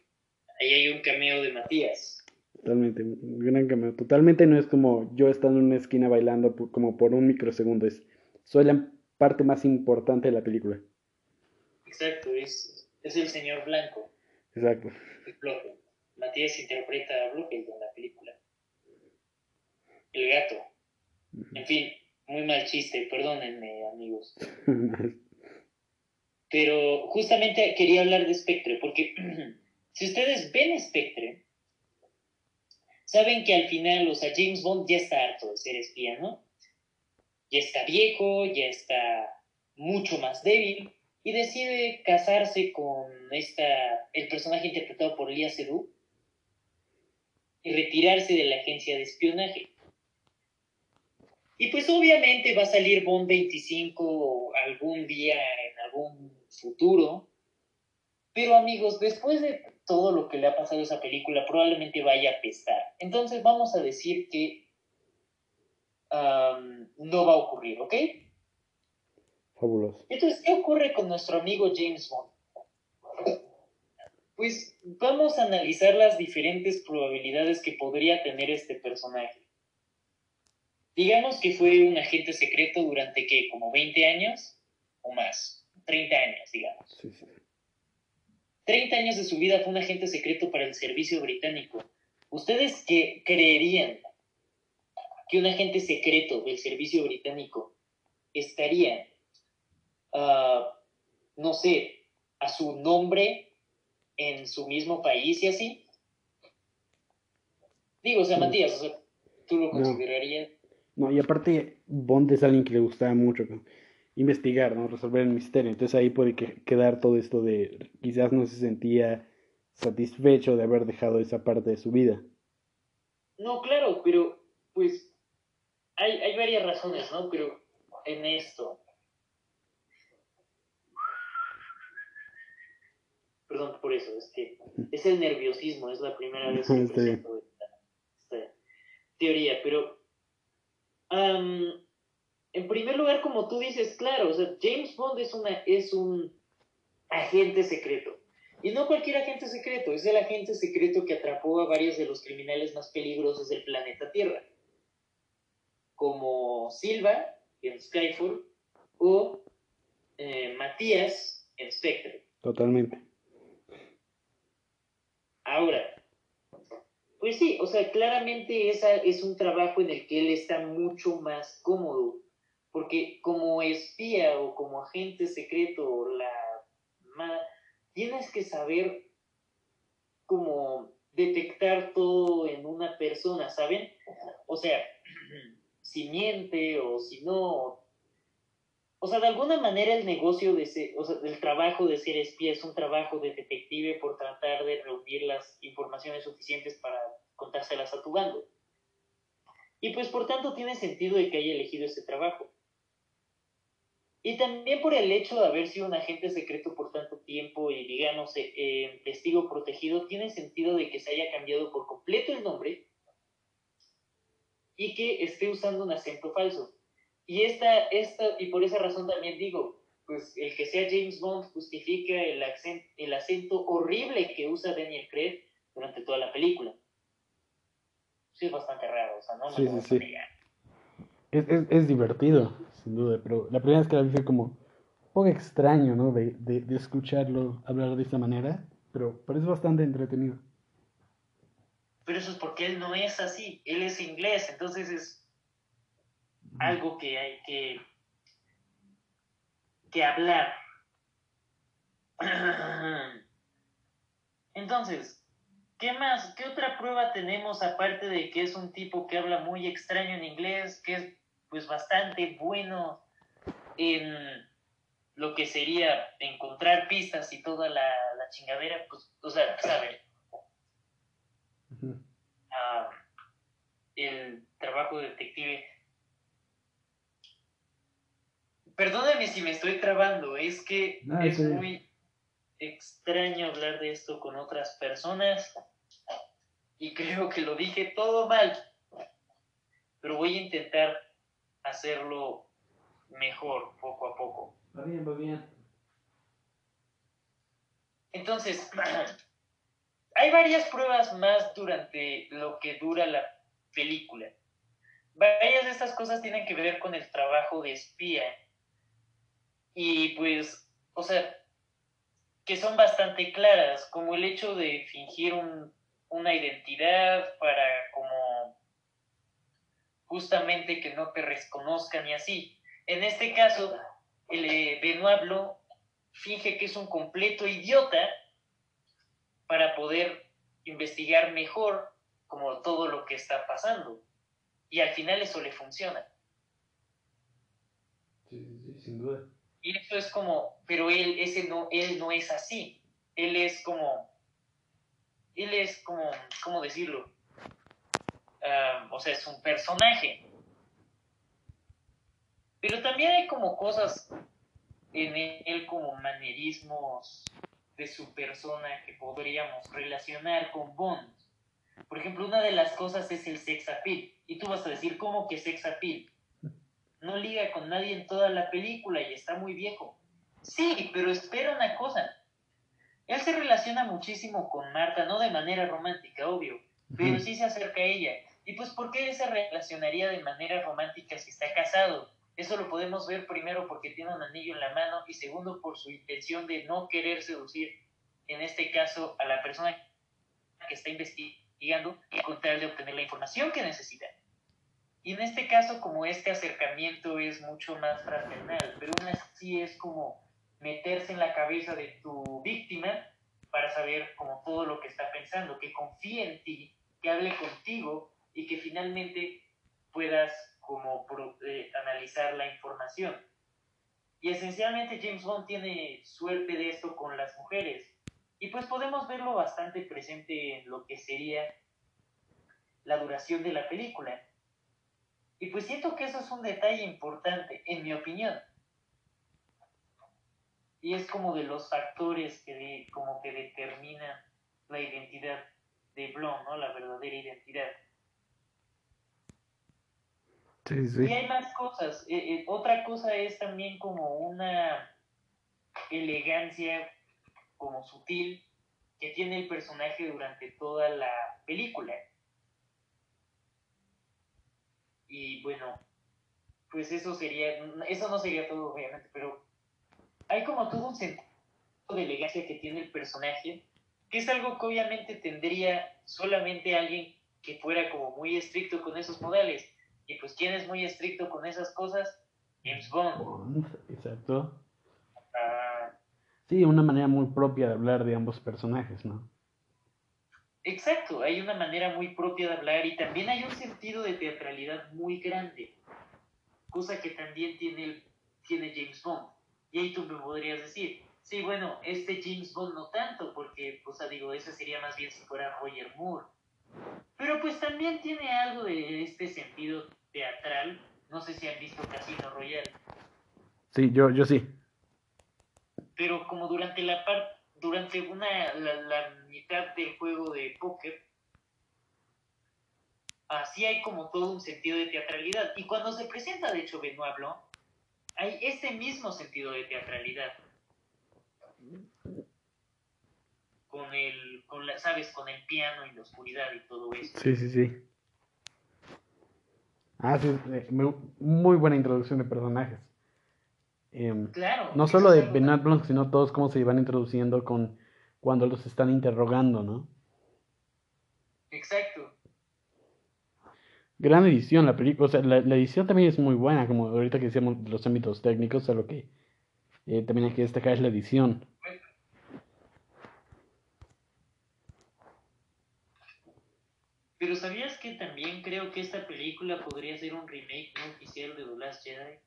ahí hay un cameo de Matías. Totalmente, un gran cameo. Totalmente no es como yo estando en una esquina bailando como por un microsegundo, es soy la parte más importante de la película. Exacto, es, es el señor blanco. Exacto. Matías interpreta a Blofeld en la película. El gato. En fin, muy mal chiste, perdónenme amigos. Pero justamente quería hablar de Spectre, porque si ustedes ven Spectre, saben que al final, o sea, James Bond ya está harto de ser espía, ¿no? ya está viejo, ya está mucho más débil y decide casarse con esta, el personaje interpretado por Lia Seydoux y retirarse de la agencia de espionaje. Y pues obviamente va a salir Bond 25 algún día en algún futuro. Pero amigos, después de todo lo que le ha pasado a esa película, probablemente vaya a pesar. Entonces vamos a decir que no va a ocurrir, ¿ok? Fabuloso. Entonces, ¿qué ocurre con nuestro amigo James Bond? Pues vamos a analizar las diferentes probabilidades que podría tener este personaje. Digamos que fue un agente secreto durante, ¿qué? ¿Como 20 años? O más. 30 años, digamos. Sí, sí. 30 años de su vida fue un agente secreto para el servicio británico. ¿Ustedes qué creerían que un agente secreto del servicio británico estaría, ah, no sé, a su nombre en su mismo país y así? Digo, o sea, Matías, ¿tú lo considerarías? No, y aparte, Bond es alguien que le gustaba mucho investigar, ¿no? Resolver el misterio. Entonces ahí puede quedar todo esto de quizás no se sentía satisfecho de haber dejado esa parte de su vida. No, claro, pero pues hay, hay varias razones, ¿no? Pero en esto. Perdón por eso, es que es el nerviosismo, es la primera vez que presento esta, teoría, pero en primer lugar, como tú dices, claro, o sea, James Bond es, una, es un agente secreto. Y no cualquier agente secreto, es el agente secreto que atrapó a varios de los criminales más peligrosos del planeta Tierra como Silva en Skyfall o eh, Matías en Spectre. Totalmente. Ahora, pues sí, o sea, claramente esa es un trabajo en el que él está mucho más cómodo, Porque como espía o como agente secreto, la tienes que saber cómo detectar todo en una persona, ¿saben? O sea, si miente o si no. O sea, de alguna manera el negocio de ser, o sea, el trabajo de ser espía es un trabajo de detective por tratar de reunir las informaciones suficientes para contárselas a tu bando. Y pues por tanto tiene sentido de que haya elegido ese trabajo. Y también por el hecho de haber sido un agente secreto por tanto tiempo y digamos eh, eh, testigo protegido, tiene sentido de que se haya cambiado por completo el nombre y que esté usando un acento falso. Y, esta, esta, y por esa razón también digo, pues el que sea James Bond justifica el, accent, el acento horrible que usa Daniel Craig durante toda la película. Sí, es bastante raro, o sea, no sí, sí, sí. Es, es, es divertido sin duda, pero la primera vez que la vi fue como un poco extraño, ¿no? De, de, escucharlo hablar de esta manera, pero, pero es bastante entretenido. Pero eso es porque él no es así, él es inglés, entonces es algo que hay que, que hablar. Entonces, ¿qué más? ¿Qué otra prueba tenemos aparte de que es un tipo que habla muy extraño en inglés, que es pues bastante bueno en lo que sería encontrar pistas y toda la, chingadera, pues, o sea, saber. Ah, el trabajo de detective. Perdóname si me estoy trabando, es que es muy extraño hablar de esto con otras personas y creo que lo dije todo mal, pero voy a intentar hacerlo mejor poco a poco. Va bien, va bien. Entonces, hay varias pruebas más durante lo que dura la película. Varias de estas cosas tienen que ver con el trabajo de espía. Y pues, o sea, que son bastante claras, como el hecho de fingir una identidad para como justamente que no te reconozcan y así. En este caso, el eh, Benoit finge que es un completo idiota para poder investigar mejor como todo lo que está pasando. Y al final eso le funciona. Sí, sí, sin duda. Y eso es como, pero él, ese no, él no es así. Él es como, él es como, ¿cómo decirlo? O sea, es un personaje. Pero también hay como cosas en él como manerismos de su persona que podríamos relacionar con Bond. Por ejemplo, una de las cosas es el sex appeal. Y tú vas a decir, ¿cómo que sex appeal? No liga con nadie en toda la película y está muy viejo. Sí, pero espera una cosa. Él se relaciona muchísimo con Marta, no de manera romántica, obvio, pero sí se acerca a ella. Y pues, ¿por qué se relacionaría de manera romántica si está casado? Eso lo podemos ver primero porque tiene un anillo en la mano y segundo por su intención de no querer seducir, en este caso, a la persona que está investigando y con tal de obtener la información que necesita. Y en este caso, como este acercamiento es mucho más fraternal, pero aún así es como meterse en la cabeza de tu víctima para saber como todo lo que está pensando, que confíe en ti, que hable contigo y que finalmente puedas como eh, analizar la información. Y esencialmente James Bond tiene suerte de esto con las mujeres. Y pues podemos verlo bastante presente en lo que sería la duración de la película. Y pues siento que eso es un detalle importante, en mi opinión. Y es como de los factores que como que determinan la identidad de Blond, ¿no? La verdadera identidad. Y hay más cosas. Eh, eh, otra cosa es también como una elegancia como sutil que tiene el personaje durante toda la película. Y bueno, pues eso sería, eso no sería todo obviamente, pero hay como todo un sentido de elegancia que tiene el personaje, que es algo que obviamente tendría solamente alguien que fuera como muy estricto con esos modales y pues quien es muy estricto con esas cosas, James Bond. Bond, exacto. Ah, Sí, una manera muy propia de hablar de ambos personajes, ¿no? exacto, hay una manera muy propia de hablar y también hay un sentido de teatralidad muy grande, cosa que también tiene, tiene James Bond. Y ahí tú me podrías decir, sí, bueno, este James Bond no tanto, porque, o sea, digo, ese sería más bien si fuera Roger Moore. Pero pues también tiene algo de este sentido teatral. No sé si han visto Casino Royale. Sí, yo, yo sí. pero como durante la par- durante una la, la mitad del juego de póker así hay como todo un sentido de teatralidad y cuando se presenta de hecho Benoit Blanc hay ese mismo sentido de teatralidad con el con la sabes con el piano y la oscuridad y todo eso Sí, sí, sí. Ah, sí, muy buena introducción de personajes. Em, claro no solo de Benoit Blanc, sino todos cómo se van introduciendo con cuando los están interrogando, ¿no? exacto Gran edición la película, o sea, la, la edición también es muy buena, como ahorita que decíamos los ámbitos técnicos, a lo que eh, también hay que destacar es la edición. Pero sabías que también creo que esta película podría ser un remake no oficial de The Last Jedi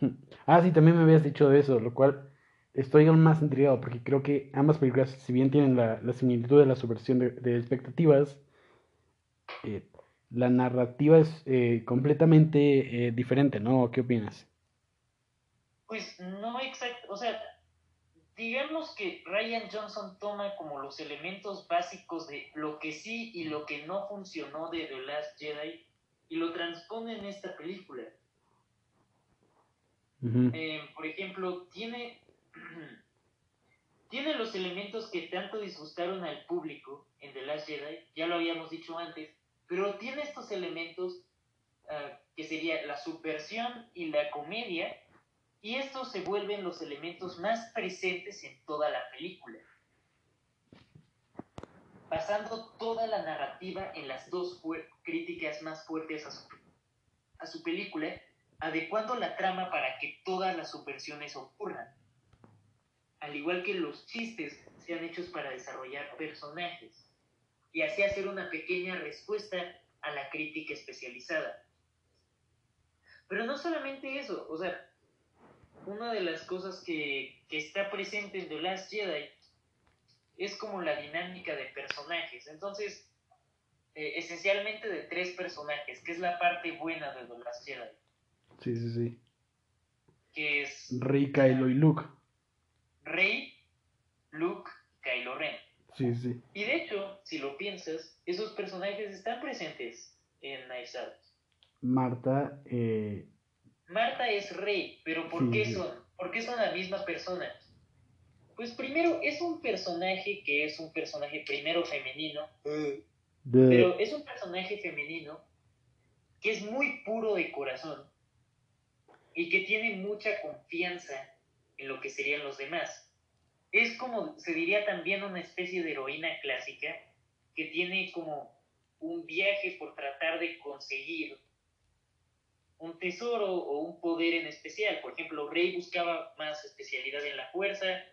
Ah, sí, también me habías dicho de eso, lo cual estoy aún más intrigado porque creo que ambas películas, si bien tienen la, la similitud de la subversión de, de expectativas, eh, la narrativa es eh, completamente eh, diferente, ¿no? ¿Qué opinas? Pues no exacto, o sea, digamos que Ryan Johnson toma como los elementos básicos de lo que sí y lo que no funcionó de The Last Jedi y lo transpone en esta película. Eh, por ejemplo, tiene, tiene los elementos que tanto disgustaron al público en The Last Jedi, ya lo habíamos dicho antes, pero tiene estos elementos ah, que sería la subversión y la comedia, y estos se vuelven los elementos más presentes en toda la película, basando toda la narrativa en las dos críticas más fuertes a su, a su película, adecuando la trama para que todas las subversiones ocurran, al igual que los chistes sean hechos para desarrollar personajes y así hacer una pequeña respuesta a la crítica especializada. Pero no solamente eso, o sea, una de las cosas que, que está presente en The Last Jedi es como la dinámica de personajes. Entonces, eh, esencialmente de tres personajes, que es la parte buena de The Last Jedi, Sí, sí, sí. que es Rey, Kylo y Luke. Rey, Luke, Kylo Ren. Sí, sí. Y de hecho, si lo piensas, esos personajes están presentes en Knives Out. Marta, eh, Marta es Rey, pero ¿por qué son? ¿Por qué son la misma persona? Pues primero es un personaje que es un personaje primero femenino, de... pero es un personaje femenino que es muy puro de corazón y que tiene mucha confianza en lo que serían los demás. Es como, se diría también una especie de heroína clásica que tiene como un viaje por tratar de conseguir un tesoro o un poder en especial. Por ejemplo, Rey buscaba más especialidad en la fuerza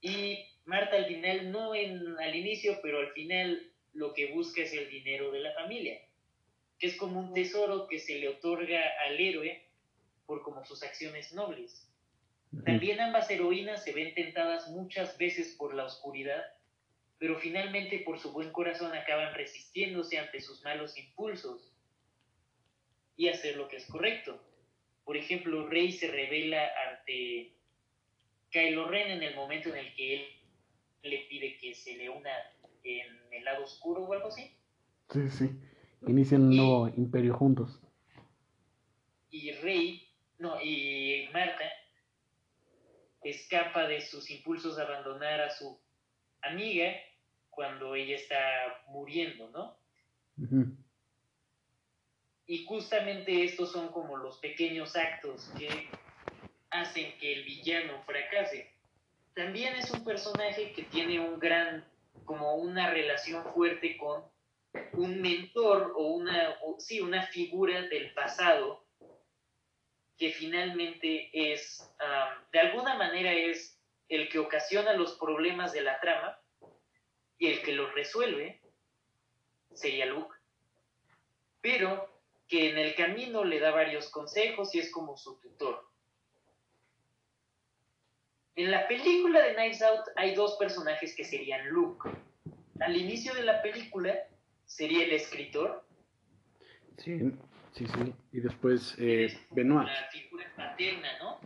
y Marta al final, no en, al inicio, pero al final lo que busca es el dinero de la familia, que es como un tesoro que se le otorga al héroe por como sus acciones nobles. También ambas heroínas se ven tentadas muchas veces por la oscuridad, pero finalmente por su buen corazón acaban resistiéndose ante sus malos impulsos y hacer lo que es correcto. Por ejemplo, Rey se revela ante Kylo Ren en el momento en el que él le pide que se le una en el lado oscuro o algo así. Sí, sí. Inician un nuevo imperio juntos. y Rey, no, y Marta escapa de sus impulsos de abandonar a su amiga cuando ella está muriendo, ¿no? Y justamente estos son como los pequeños actos que hacen que el villano fracase. También es un personaje que tiene un gran, como una relación fuerte con un mentor o una, sí, una figura del pasado que finalmente es, de alguna manera es el que ocasiona los problemas de la trama y el que los resuelve sería Luke, pero que en el camino le da varios consejos y es como su tutor. En la película de Knives Out hay dos personajes que serían Luke. Al inicio de la película sería el escritor. Sí, sí, sí. Y después eh, Benoit. La figura paterna, ¿no?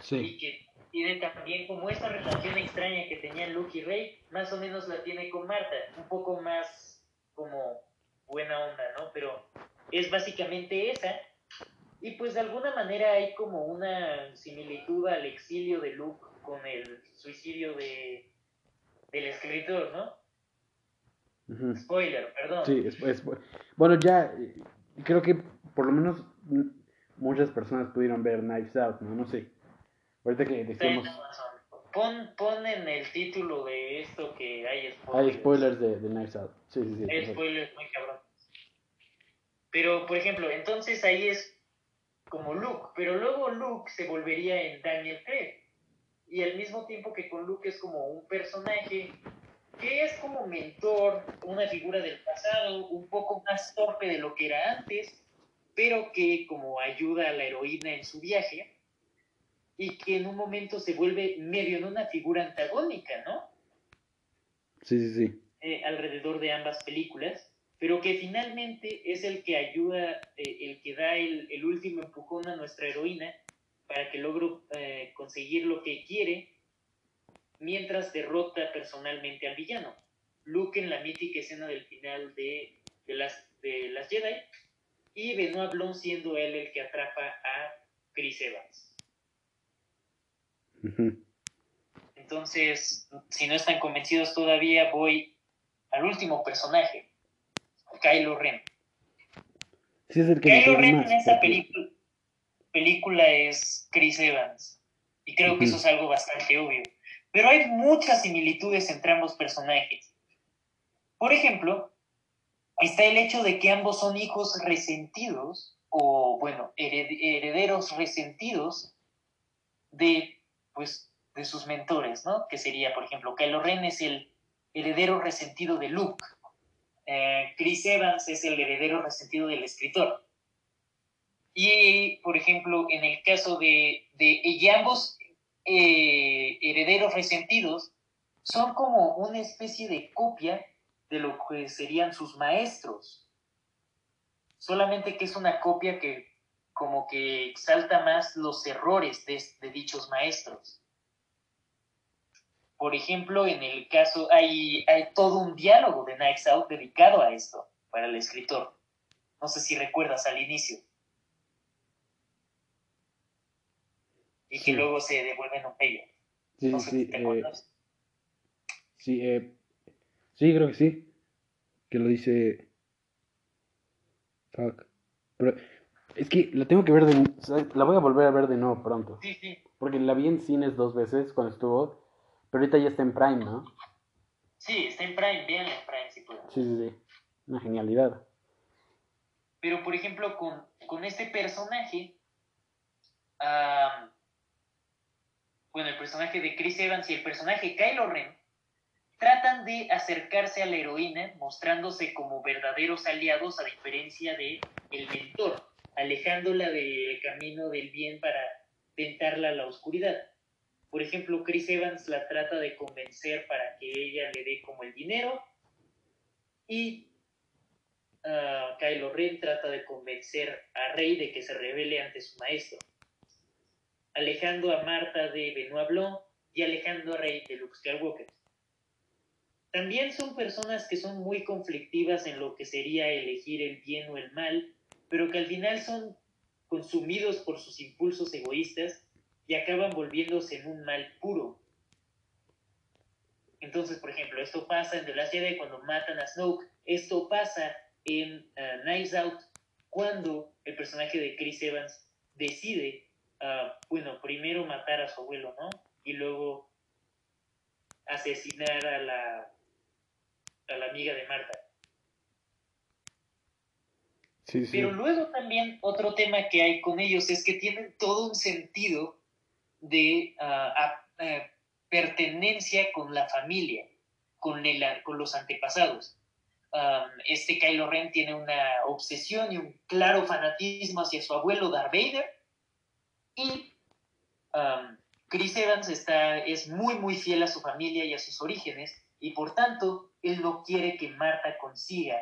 Sí. Y que tiene también como esa relación extraña que tenían Luke y Rey, más o menos la tiene con Marta, un poco más como buena onda, ¿no? Pero es básicamente esa. Y pues de alguna manera hay como una similitud al exilio de Luke con el suicidio de, del escritor, ¿no? Spoiler, perdón. Sí, bueno, ya eh, creo que por lo menos muchas personas pudieron ver Knives Out, ¿no? No sé. Ahorita que. Pon, pon en el título de esto que hay spoilers. Hay spoilers de, de Knives Out. Sí, sí, sí. Hay spoilers muy cabrón. Pero, por ejemplo, entonces ahí es como Luke, pero luego Luke se volvería en Daniel Craig y al mismo tiempo que con Luke es como un personaje que es como mentor, una figura del pasado, un poco más torpe de lo que era antes, pero que como ayuda a la heroína en su viaje y que en un momento se vuelve medio en una figura antagónica, ¿no? Sí, sí, sí. Eh, alrededor de ambas películas, pero que finalmente es el que ayuda, eh, el que da el, el último empujón a nuestra heroína para que logre eh, conseguir lo que quiere mientras derrota personalmente al villano. Luke en la mítica escena del final de, de, las, de las Jedi y Benoit Blanc siendo él el que atrapa a Chris Evans. Entonces, si no están convencidos todavía, voy al último personaje, Kylo Ren. Kylo Ren en esa película película es Chris Evans. Y creo que eso es algo bastante obvio. Pero hay muchas similitudes entre ambos personajes. Por ejemplo, está el hecho de que ambos son hijos resentidos, o bueno, herederos resentidos de, pues, de sus mentores, ¿no? Que sería, por ejemplo, Kylo Ren es el heredero resentido de Luke. Eh, Chris Evans es el heredero resentido del escritor. Y, por ejemplo, en el caso de, de ambos eh, herederos resentidos, son como una especie de copia de lo que serían sus maestros. Solamente que es una copia que como que exalta más los errores de, de dichos maestros. Por ejemplo, en el caso, hay, hay todo un diálogo de Nights Out dedicado a esto, para el escritor. No sé si recuerdas al inicio. y que luego se devuelven un pello. Sí, sí, eh, sí, eh, sí, creo que sí. Que lo dice. Fuck. Pero es que la tengo que ver de. La voy a volver a ver de nuevo pronto. Sí, sí. Porque la vi en cines dos veces cuando estuvo. Pero ahorita ya está en Prime, ¿no? Sí, está en Prime, bien en Prime si puedo. Sí, sí, sí. Una genialidad. Pero por ejemplo, con, con este personaje. Uh, bueno, el personaje de Chris Evans y el personaje Kylo Ren tratan de acercarse a la heroína mostrándose como verdaderos aliados a diferencia de el mentor, alejándola del camino del bien para tentarla a la oscuridad. Por ejemplo, Chris Evans la trata de convencer para que ella le dé como el dinero y uh, Kylo Ren trata de convencer a Rey de que se revele ante su maestro alejando a Marta de Benoit Blanc y alejando a Rey de Luke Skywalker. También son personas que son muy conflictivas en lo que sería elegir el bien o el mal, pero que al final son consumidos por sus impulsos egoístas y acaban volviéndose en un mal puro. Entonces, por ejemplo, esto pasa en The Last Jedi cuando matan a Snoke, esto pasa en uh, Out cuando el personaje de Chris Evans decide bueno, primero matar a su abuelo, ¿no? Y luego asesinar a la, a la amiga de Marta. Sí, sí. Pero luego también otro tema que hay con ellos es que tienen todo un sentido de ah, a- eh, pertenencia con la familia, con, el, con los antepasados. Um, este Kylo Ren tiene una obsesión y un claro fanatismo hacia su abuelo Darth Vader y um, Chris Evans está, es muy muy fiel a su familia y a sus orígenes y por tanto él no quiere que Marta consiga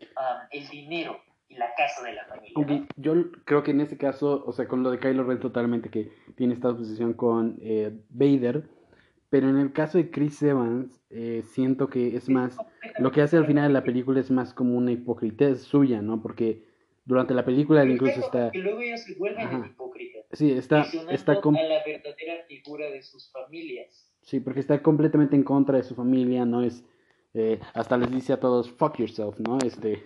um, el dinero la casa de la familia. yo creo que en ese caso, o sea, con lo de Kylo Ren totalmente que tiene esta obsesión con eh, Vader, pero en el caso de Chris Evans, eh, siento que es más, lo que hace al final de la película es más como una hipocritez suya, ¿no? Porque durante la película él incluso está, Que luego ellos se vuelven Ajá. hipócritas. sí, está, está, com- a la verdadera figura de sus familias. sí, porque está completamente en contra de su familia, ¿no? Es, eh, hasta les dice a todos, fuck yourself, ¿no? Este,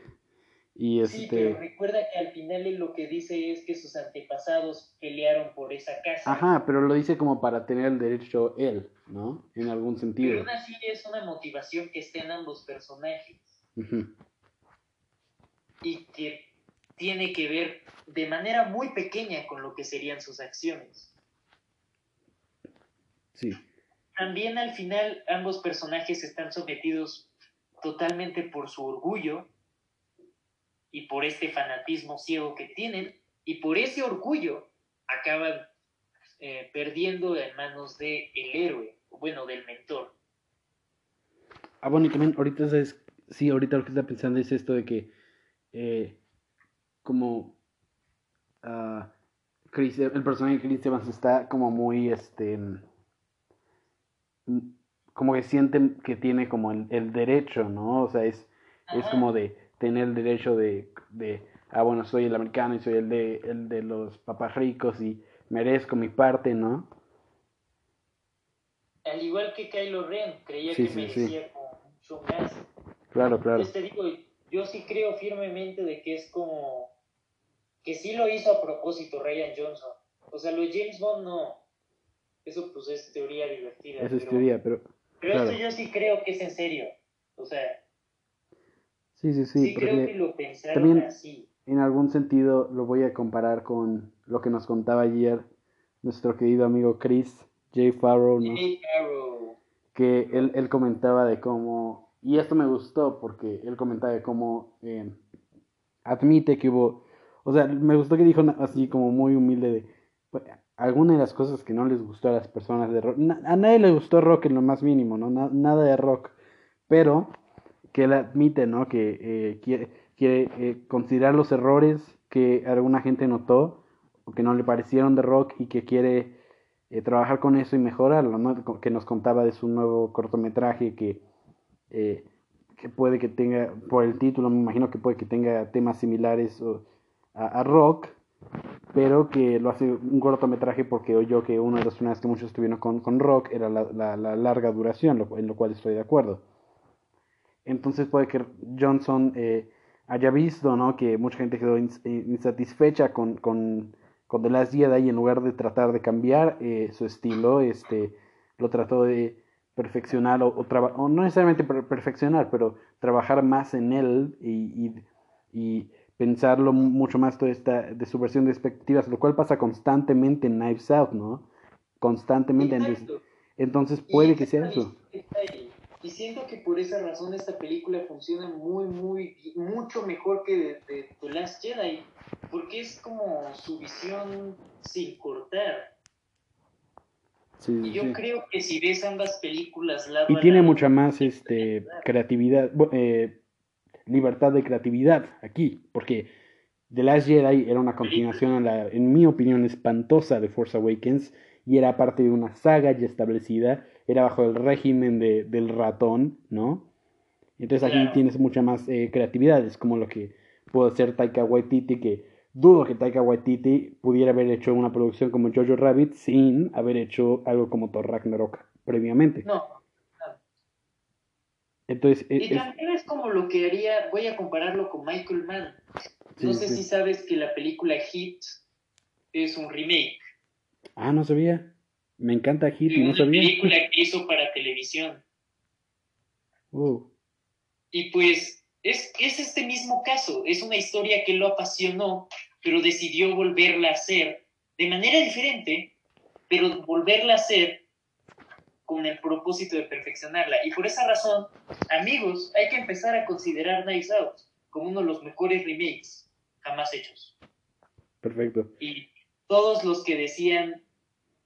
y Sí, este... pero recuerda que al final él lo que dice es que sus antepasados pelearon por esa casa. Ajá, pero lo dice como para tener el derecho él, ¿no? En algún Pero sentido. aún así es una motivación que está en ambos personajes Ujú. y que tiene que ver de manera muy pequeña con lo que serían sus acciones. Sí, También al final ambos personajes están sometidos totalmente por su orgullo y por este fanatismo ciego que tienen y por ese orgullo acaban eh, perdiendo en manos del el héroe, bueno, del mentor. Ah, bueno, y también ahorita sabes, sí, ahorita lo que está pensando es esto de que eh, como ah, Chris- el personaje de Chris Evans está como muy este mm, como que siente que tiene como el, el derecho, ¿no? O sea, es, es como de tener el derecho de, de, ah, bueno, soy el americano y soy el de, el de los papás ricos y merezco mi parte, ¿no? Al igual que Kylo Ren, creía Sí, que sí, sí. merecía como mucho más. Claro, claro. Entonces te digo, yo sí creo firmemente de que es como que sí lo hizo a propósito Ryan Johnson. O sea, lo de James Bond no. Eso pues es teoría divertida. Esa es pero, teoría, pero pero claro. esto yo sí creo que es en serio. O sea, sí, sí, sí, sí, creo que porque lo pensaron también- así. en algún sentido lo voy a comparar con lo que nos contaba ayer nuestro querido amigo Chris J. Farrow, ¿no? Jay Farrow. que él, él comentaba de cómo, y esto me gustó porque él comentaba de cómo eh, admite que hubo, o sea, me gustó que dijo así como muy humilde de, pues, algunas de las cosas que no les gustó a las personas de rock, na- a nadie le gustó rock en lo más mínimo, ¿no? Na- nada de rock, pero que él admite, ¿no? Que eh, quiere, quiere eh, considerar los errores que alguna gente notó o que no le parecieron de rock y que quiere eh, trabajar con eso y mejorarlo, ¿no? Que nos contaba de su nuevo cortometraje que, eh, que puede que tenga, por el título me imagino que puede que tenga temas similares a, rock, pero que lo hace un cortometraje porque oyó que uno de los problemas que muchos tuvieron con, con rock era la, la- la larga duración, en lo cual estoy de acuerdo. Entonces puede que Johnson eh, haya visto, ¿no? Que mucha gente quedó eh, insatisfecha con, con, con The Last Jedi y en lugar de tratar de cambiar eh, su estilo, este, lo trató de perfeccionar o, o, traba- o no necesariamente per- perfeccionar, pero trabajar más en él y, y, y pensarlo mu- mucho más toda esta de su versión de expectativas, lo cual pasa constantemente en Knives Out, ¿no? Constantemente. Entonces, puede que sea eso. está ahí. Y siento que por esa razón esta película funciona muy, muy, mucho mejor que de, de The Last Jedi, porque es como su visión sin cortar. Sí, Y yo sí. creo que si ves ambas películas lado Y tiene mucha más este, creatividad, eh, libertad de creatividad aquí, porque The Last Jedi era una continuación, a la, en mi opinión, espantosa de Force Awakens y era parte de una saga ya establecida, era bajo el régimen de, del ratón, ¿no? Entonces aquí tienes mucha más eh, creatividad, es como lo que pudo hacer Taika Waititi, que dudo que Taika Waititi pudiera haber hecho una producción como Jojo Rabbit sin haber hecho algo como Thor Ragnarok previamente. No, Entonces, e- y es- también es como lo que haría, voy a compararlo con Michael Mann. No Sí, sé sí. si sabes que la película Hit es un remake. Ah, no sabía. Me encanta Hit y no una sabía. película que hizo para televisión. Oh, Y pues es, es este mismo caso, es una historia que lo apasionó, pero decidió volverla a hacer de manera diferente, pero volverla a hacer con el propósito de perfeccionarla. Y por esa razón, amigos, hay que empezar a considerar Knives Out como uno de los mejores remakes jamás hechos. Perfecto. Y todos los que decían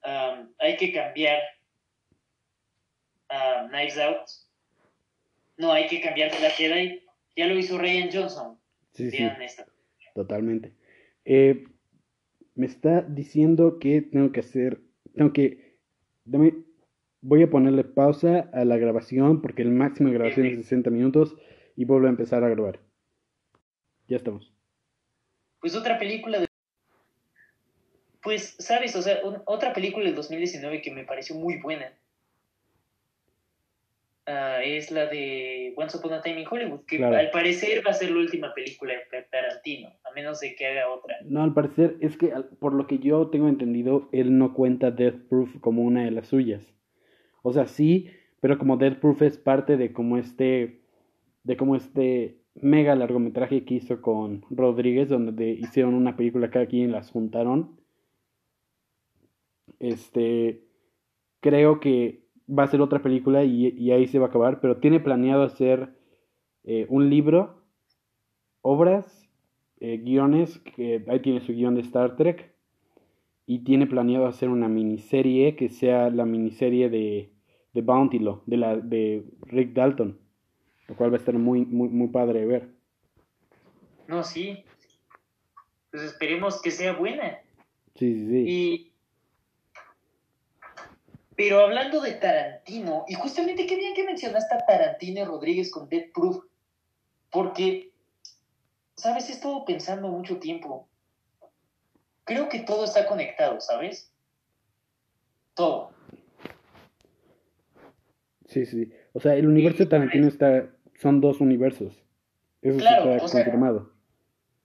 um, hay que cambiar uh, Knives Out, no hay que cambiar la Jedi, ya lo hizo Ryan Johnson. Sí, sí. Totalmente. Eh, me está diciendo que tengo que hacer, tengo que, voy a ponerle pausa a la grabación porque el máximo de grabación es 60 minutos y vuelvo a empezar a grabar. Ya estamos. Pues otra película de... Pues, ¿sabes? O sea, otra película del 2019 que me pareció muy buena Ah, es la de Once Upon a Time in Hollywood, que al parecer va a ser la última película de Tarantino, a menos de que haga otra. No, al parecer es que, por lo que yo tengo entendido, él no cuenta Death Proof como una de las suyas. O sea, sí, pero como Death Proof es parte de como este, de como este mega largometraje que hizo con Rodríguez, donde hicieron una película cada quien las juntaron. Este, creo que va a ser otra película y, ahí se va a acabar, pero tiene planeado hacer eh, un libro, obras, eh, guiones, que ahí tiene su guion de Star Trek, y tiene planeado hacer una miniserie que sea la miniserie de, de Bounty Law, de, la, de Rick Dalton, lo cual va a estar muy, muy, muy padre de ver. No, sí. Pues esperemos que sea buena. Sí, sí, sí. Y pero hablando de Tarantino, y justamente qué bien que mencionaste a Tarantino y Rodríguez con Dead Proof, porque, ¿sabes? He estado pensando mucho tiempo. Creo que todo está conectado, ¿sabes? Todo. Sí, sí. O sea, el universo de Tarantino está. Son dos universos. Eso está confirmado.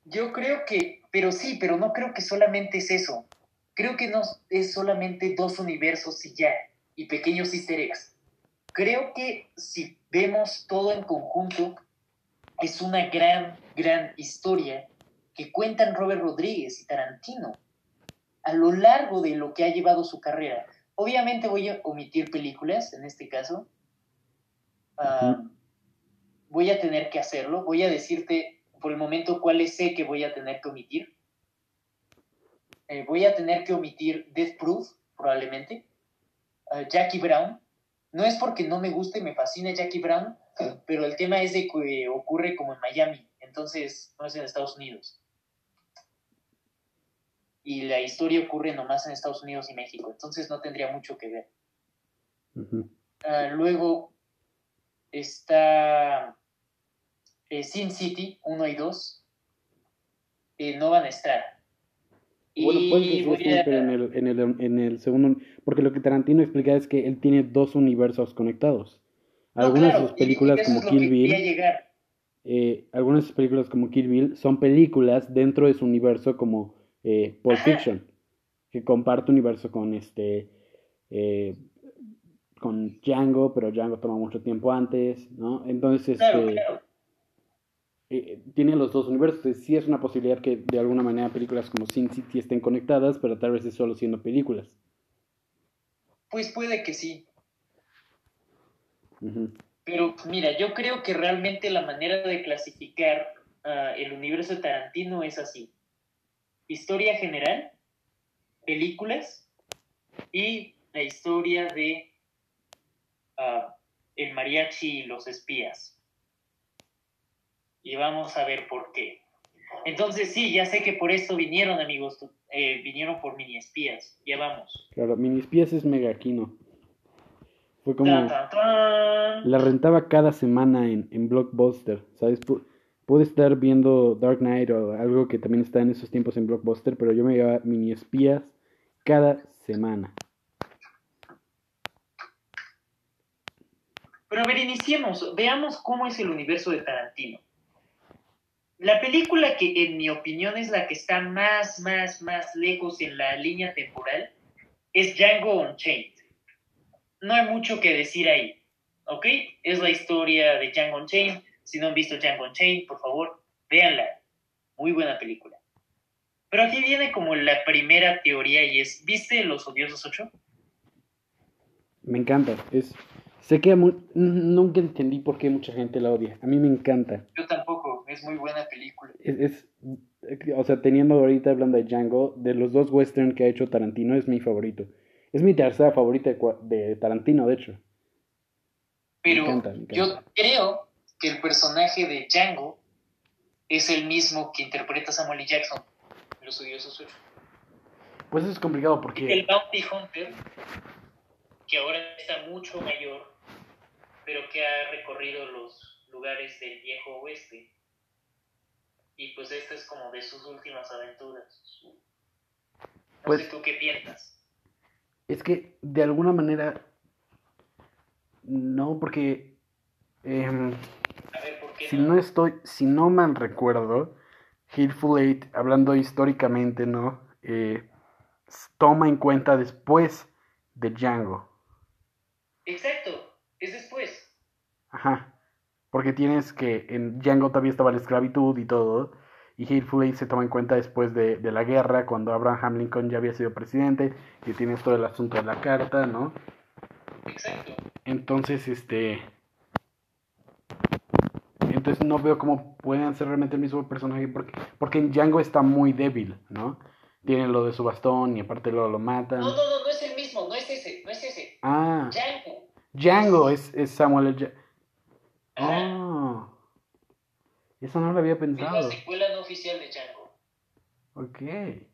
yo creo que. Pero sí, pero no creo que solamente es eso creo que no es solamente dos universos y ya, y pequeños easter eggs. Creo que si vemos todo en conjunto, es una gran, gran historia que cuentan Robert Rodríguez y Tarantino a lo largo de lo que ha llevado su carrera. Obviamente voy a omitir películas, en este caso. Ah, voy a tener que hacerlo. Voy a decirte por el momento cuáles sé que voy a tener que omitir. Eh, voy a tener que omitir Death Proof, probablemente. Eh, Jackie Brown. No es porque no me guste, me fascina Jackie Brown, pero el tema es de que ocurre como en Miami, entonces no es en Estados Unidos. Y la historia ocurre nomás en Estados Unidos y México, entonces no tendría mucho que ver. Ah, luego está eh, Sin City 1 y 2. no van a estar bueno, puede que pero en el, en, el, en el segundo, porque lo que Tarantino explica es que él tiene dos universos conectados. Algunas de sus películas como Kill Bill, eh, algunas de sus películas como Kill Bill son películas dentro de su universo como eh, Pulp Fiction, que comparte universo con este, eh, con Django, pero Django toma mucho tiempo antes, ¿no? Entonces, este, eh, tiene los dos universos. Sí es una posibilidad que de alguna manera películas como Sin City estén conectadas, pero tal vez es solo siendo películas. Pues puede que sí. Pero mira, yo creo que realmente la manera de clasificar ah, el universo de Tarantino es así. Historia general, películas y la historia de ah, el mariachi y los espías y vamos a ver por qué. Entonces, sí, ya sé que por esto vinieron, amigos, eh, vinieron por mini espías. Ya vamos. Claro, mini espías es mega kino. Fue como. La rentaba cada semana en, en Blockbuster, ¿sabes? pude estar viendo Dark Knight o algo que también está en esos tiempos en Blockbuster, pero yo me llevaba mini espías cada semana. Pero a ver, iniciemos. Veamos cómo es el universo de Tarantino. La película que en mi opinión es la que está más, más, más lejos en la línea temporal es Django Unchained. No hay mucho que decir ahí, ¿ok? Es la historia de Django Unchained. Si no han visto Django Unchained, por favor, véanla. Muy buena película. Pero aquí viene como la primera teoría y es, ¿viste Los Odiosos 8? Me encanta. Es, sé que nunca entendí por qué mucha gente la odia. A mí me encanta. Yo tampoco, es muy buena película. Es, es- o sea, teniendo ahorita hablando de Django, de los dos western que ha hecho Tarantino, es mi favorito. Es mi tercera favorita de, Tarantino, de hecho. Pero encanta, me encanta. yo creo que el personaje de Django es el mismo que interpreta Samuel L. Jackson en Los Odiosos 8. Pues eso es complicado porque... El Bounty Hunter, que ahora está mucho mayor, pero que ha recorrido los lugares del viejo oeste. Y pues esta es como de sus últimas aventuras. No Pues- sé tú qué piensas. Es que de alguna manera... No, porque... em, A ver, ¿por qué si no? no estoy, si no mal recuerdo, Hateful Eight, hablando históricamente, ¿no? Eh, toma en cuenta después de Django. Exacto, es después. Ajá. Porque tienes que en Django todavía estaba la esclavitud y todo. Y Hateful Eight se toma en cuenta después de, de la guerra, cuando Abraham Lincoln ya había sido presidente. Y tienes todo el asunto de la carta, ¿no? Exacto. Entonces, este. Entonces no veo cómo pueden ser realmente el mismo personaje. Porque, porque en Django está muy débil, ¿no? Tiene lo de su bastón y aparte luego lo matan. No, no, no, no es el mismo, no es ese, no es ese. Ah, Django. Django es, es Samuel L. Jackson. Ajá. Oh. Eso no lo había Es la pensado. secuela no oficial de Django. Ok. Esa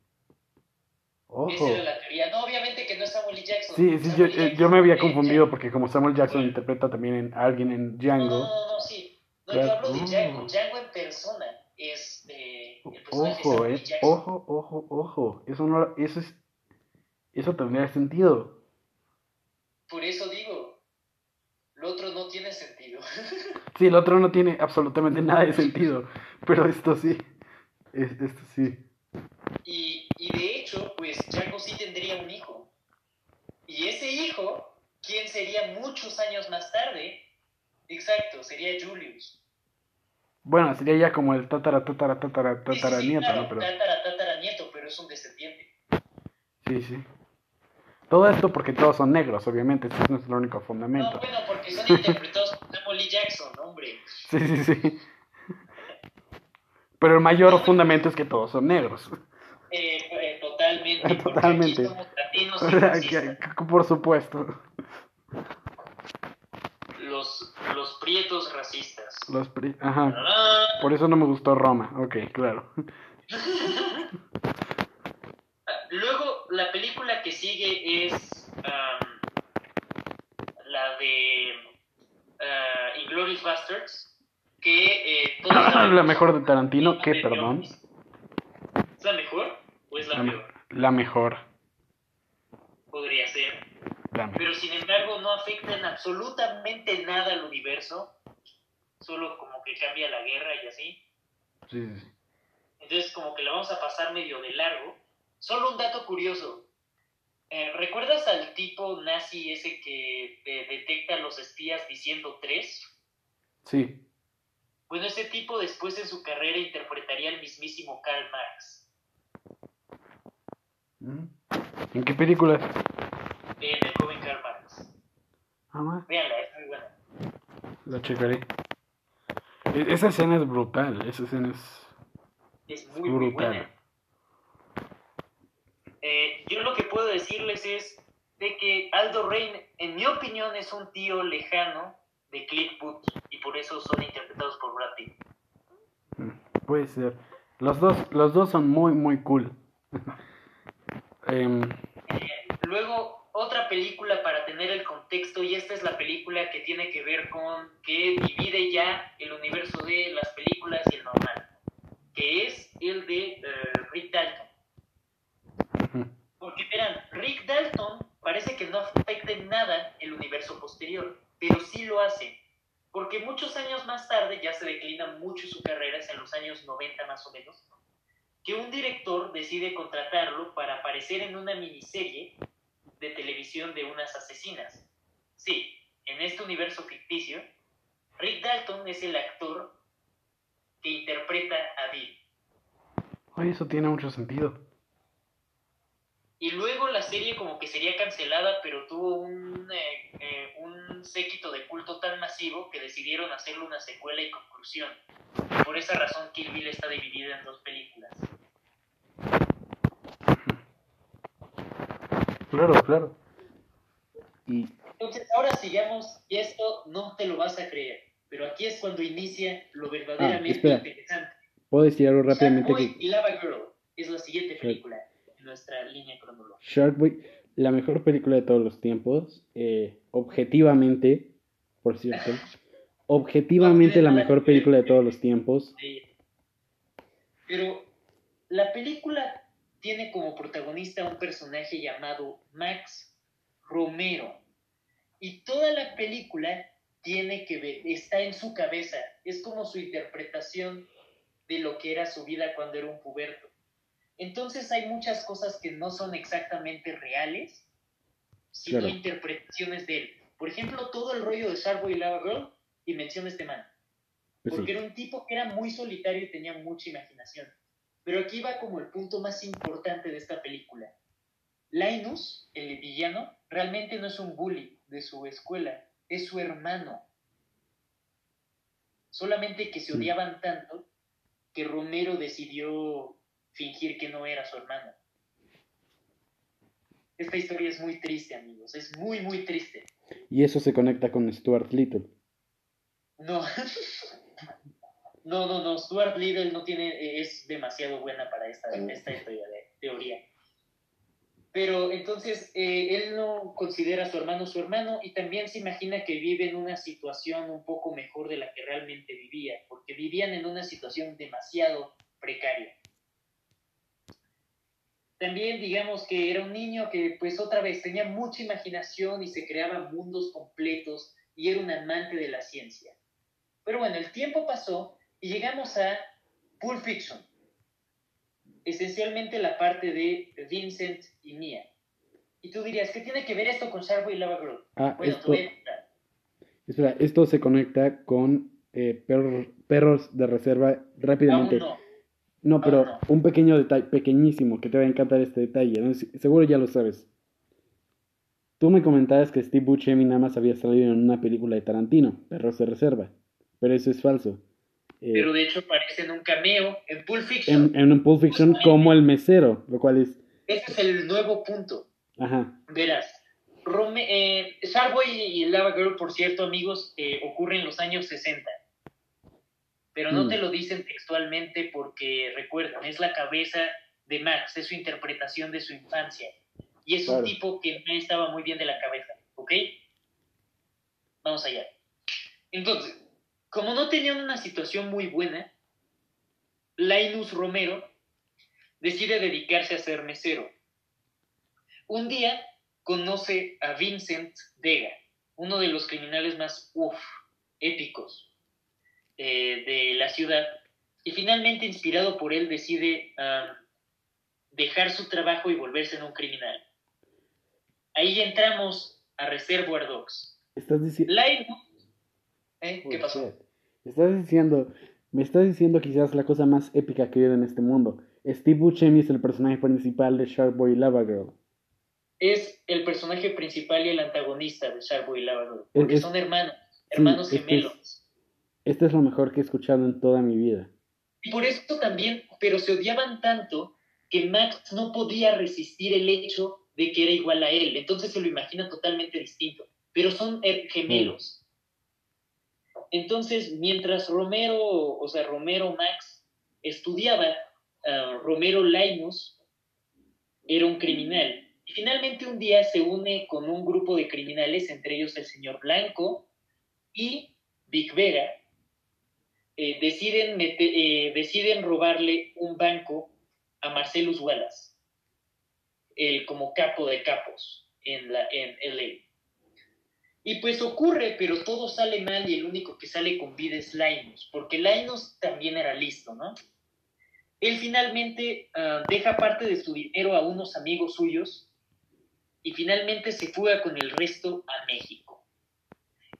Ojo. era la teoría. No, obviamente que no es Samuel. Jackson. Sí, sí, yo, L. eh, Jackson yo me había confundido Django. porque como Samuel Jackson interpreta también en, a alguien en No, Django. no, no, no, sí. No, Claro. yo hablo de Oh. Django. Django en persona es eh, el personaje de Ojo, Samuel eh. Jackson. Ojo, ojo, ojo. Eso no, eso es, eso tendría sentido. Por eso digo, lo otro no tiene sentido. Sí, el otro no tiene absolutamente nada de sentido, pero esto sí, Es- esto sí. y, y de hecho, pues Django sí tendría un hijo. Y ese hijo, ¿quién sería muchos años más tarde? Exacto, sería Julius. Bueno, sería ya como el tatara, tatara, tatara, Sí, sí, tatara sí, nieto, claro, ¿no? Pero tatara, tatara nieto, pero es un descendiente. sí, sí. Todo esto porque todos son negros, obviamente, ese es nuestro único No, fundamento. bueno, porque son interpretados por Samuel. Jackson, hombre. Sí, sí, sí. Pero el mayor fundamento es que todos son negros. Eh, eh, totalmente. porque Totalmente. aquí somos latinos y O sea, racistas. que- que- por supuesto. Los, los prietos racistas. Los pri- Ajá. Por eso no me gustó Roma. Ok, claro. Luego, la película que sigue es am, la de uh, Inglorious Bastards, que eh, todos la mejor de Tarantino, ¿Es ¿qué, perdón? ¿Es la mejor o es la, La, peor? la mejor. Podría ser. La me- Pero sin embargo no afecta en absolutamente nada al universo. Solo como que cambia la guerra y así. sí, sí, sí. Entonces como que la vamos a pasar medio de largo. Solo un dato curioso. Eh, ¿Recuerdas al tipo nazi ese que eh, detecta a los espías diciendo tres? Sí. Bueno, ese tipo después en su carrera interpretaría al mismísimo Karl Marx. Mm. ¿En qué película? En el joven Karl Marx. Ah, Véanla, es muy buena. la checaré. E- Esa escena es brutal. Esa escena es Es muy, muy brutal. buena. Eh, yo lo que puedo decirles es de que Aldo Rain, en mi opinión, es un tío lejano de Clint Booth y por eso son interpretados por Brad Pitt. Mm, Puede ser. Los dos, los dos son muy, muy cool. Em, Luego, otra película para tener el contexto, y esta es la película que tiene que ver con que divide ya el universo de las películas y el normal, que es el de eh, Rick Dalton. Porque verán, Rick Dalton parece que no afecta en nada el universo posterior, pero sí lo hace. Porque muchos años más tarde, ya se declina mucho su carrera, es en los años 90 más o menos, que un director decide contratarlo para aparecer en una miniserie de televisión de unas asesinas. Sí, en este universo ficticio, Rick Dalton es el actor que interpreta a Bill. Ay, eso tiene mucho sentido. Y luego la serie como que sería cancelada, pero tuvo un, eh, eh, un séquito de culto tan masivo que decidieron hacerle una secuela y conclusión. Por esa razón Kill Bill está dividida en dos películas. Claro, claro. Y Entonces ahora sigamos, y esto no te lo vas a creer, pero aquí es cuando inicia lo verdaderamente espera. interesante. puedo decir algo rápidamente Sharkboy que y Lava Girl es la siguiente película en nuestra línea cronológica. Sharkboy, la mejor película de todos los tiempos, eh, objetivamente, por cierto, objetivamente la mejor película de todos los tiempos. Pero la película tiene como protagonista un personaje llamado Max Romero. Y toda la película tiene que ver, está en su cabeza. Es como su interpretación de lo que era su vida cuando era un puberto. Entonces hay muchas cosas que no son exactamente reales, sino Claro. interpretaciones de él. Por ejemplo, todo el rollo de Sharkboy y Lava Girl, y menciona este man. Porque sí. era un tipo que era muy solitario y tenía mucha imaginación. Pero aquí va como el punto más importante de esta película. Linus, el villano, realmente no es un bully de su escuela, es su hermano. Solamente que se odiaban tanto que Romero decidió fingir que no era su hermano. Esta historia es muy triste, amigos, es muy, muy triste. Y eso se conecta con Stuart Little. No. No, no, no. Stuart Little no tiene, es demasiado buena para esta, esta historia de teoría. Pero entonces eh, él no considera a su hermano su hermano y también se imagina que vive en una situación un poco mejor de la que realmente vivía, porque vivían en una situación demasiado precaria. También digamos que era un niño que pues otra vez tenía mucha imaginación y se creaba mundos completos y era un amante de la ciencia. Pero bueno, el tiempo pasó y llegamos a Pulp Fiction. Esencialmente la parte de Vincent y Mia. Y tú dirías, ¿qué tiene que ver esto con Sharkboy y Lava Girl? Ah, Bueno, esto, espera, esto se conecta con eh, perros, perros de reserva rápidamente. Aún no. No, pero un pequeño detalle, pequeñísimo, que te va a encantar este detalle. ¿no? Se- Seguro ya lo sabes. Tú me comentabas que Steve Buscemi nada más había salido en una película de Tarantino, Perros de Reserva. Pero eso es falso. Eh, Pero de hecho aparece en un cameo en Pulp Fiction. en, en un Pulp Fiction como el mesero, lo cual es... Ese es el nuevo punto. Ajá, Verás, Rome, eh, y Lava Girl, por cierto, amigos, eh, ocurre en los años 60. Pero no Mm. te lo dicen textualmente porque, recuerdan, es la cabeza de Max, es su interpretación de su infancia. Y es un tipo que no estaba muy bien de la cabeza, ¿ok? Vamos allá. Entonces, como no tenían una situación muy buena, Linus Romero decide dedicarse a ser mesero. Un día conoce a Vincent Vega, uno de los criminales más uf, épicos eh, de la ciudad, y finalmente, inspirado por él, decide ah, dejar su trabajo y volverse en un criminal. Ahí entramos a Reservoir Dogs. estás diciendo... ¿eh? ¿qué pasó? Estás diciendo... Me estás diciendo quizás la cosa más épica que hay en este mundo. Steve Buscemi es el personaje principal de Sharkboy y Lava Girl. Es el personaje principal y el antagonista de Sharkboy y Lava Girl, porque Es- son hermanos, hermanos es- gemelos. Esto es lo mejor que he escuchado en toda mi vida. Y por eso también, pero se odiaban tanto que Max no podía resistir el hecho de que era igual a él. Entonces se lo imagina totalmente distinto. Pero son eh, gemelos. Entonces, mientras Romero, o sea, Romero Max estudiaba, ah, Romero Linus era un criminal. Y finalmente un día se une con un grupo de criminales, entre ellos el señor Blanco y Vic Vega, eh, deciden, eh, deciden robarle un banco a Marcellus Wallace, el como capo de capos en, la, en LA. Y pues ocurre, pero todo sale mal y el único que sale con vida es Linus, porque Linus también era listo, ¿no? Él finalmente ah, deja parte de su dinero a unos amigos suyos y finalmente se fuga con el resto a México.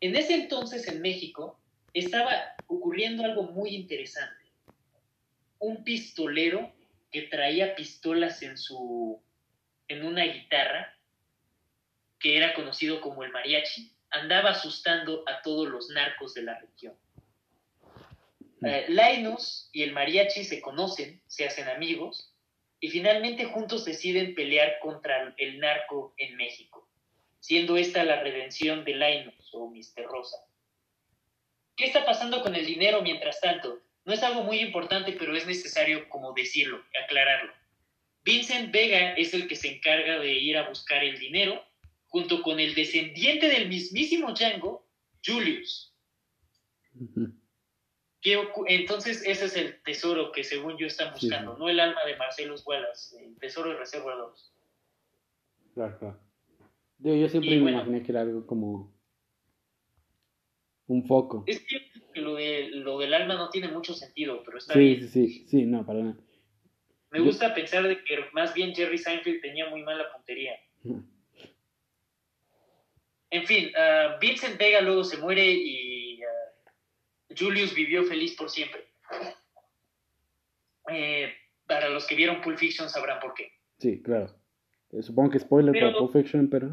En ese entonces en México estaba ocurriendo algo muy interesante. Un pistolero que traía pistolas en su en una guitarra que era conocido como el mariachi, andaba asustando a todos los narcos de la región. Hmm. Eh, Linus y el mariachi se conocen, se hacen amigos y finalmente juntos deciden pelear contra el narco en México, siendo esta la redención de Linus o Mr. Rosa. ¿Qué está pasando con el dinero mientras tanto? No es algo muy importante, pero es necesario como decirlo, aclararlo. Vincent Vega es el que se encarga de ir a buscar el dinero junto con el descendiente del mismísimo Django, Julius. Entonces ese es el tesoro que según yo están buscando, no el alma de Marcelo Wallace, el tesoro de Reserva 2. Claro, claro. Yo, siempre me imaginé que era algo como un foco. Es que lo, de, lo del alma no tiene mucho sentido, pero está bien. Sí, sí, sí, no, para nada. Me gusta pensar de que más bien Jerry Seinfeld tenía muy mala puntería. En fin, uh, Vincent Vega luego se muere y uh, Julius vivió feliz por siempre. Eh, para los que vieron Pulp Fiction sabrán por qué. Sí, claro. Eh, supongo que spoiler para Pulp Fiction, pero...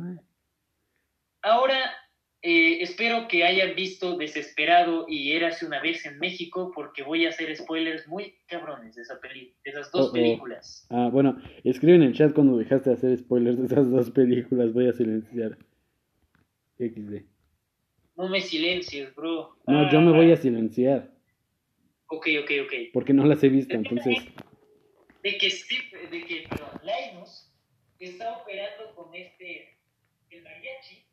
Ahora eh, espero que hayan visto Desesperado y Érase una vez en México, porque voy a hacer spoilers muy cabrones de, esa peli de esas dos películas. Ah, bueno, escribe en el chat cuando dejaste de hacer spoilers de esas dos películas, voy a silenciar. XD. No me silencies, bro. No, yo me voy a ah. silenciar. Ok, ok, ok. Porque no las he visto, entonces. De que Steve, de que perdón, Linus está operando con este, el mariachi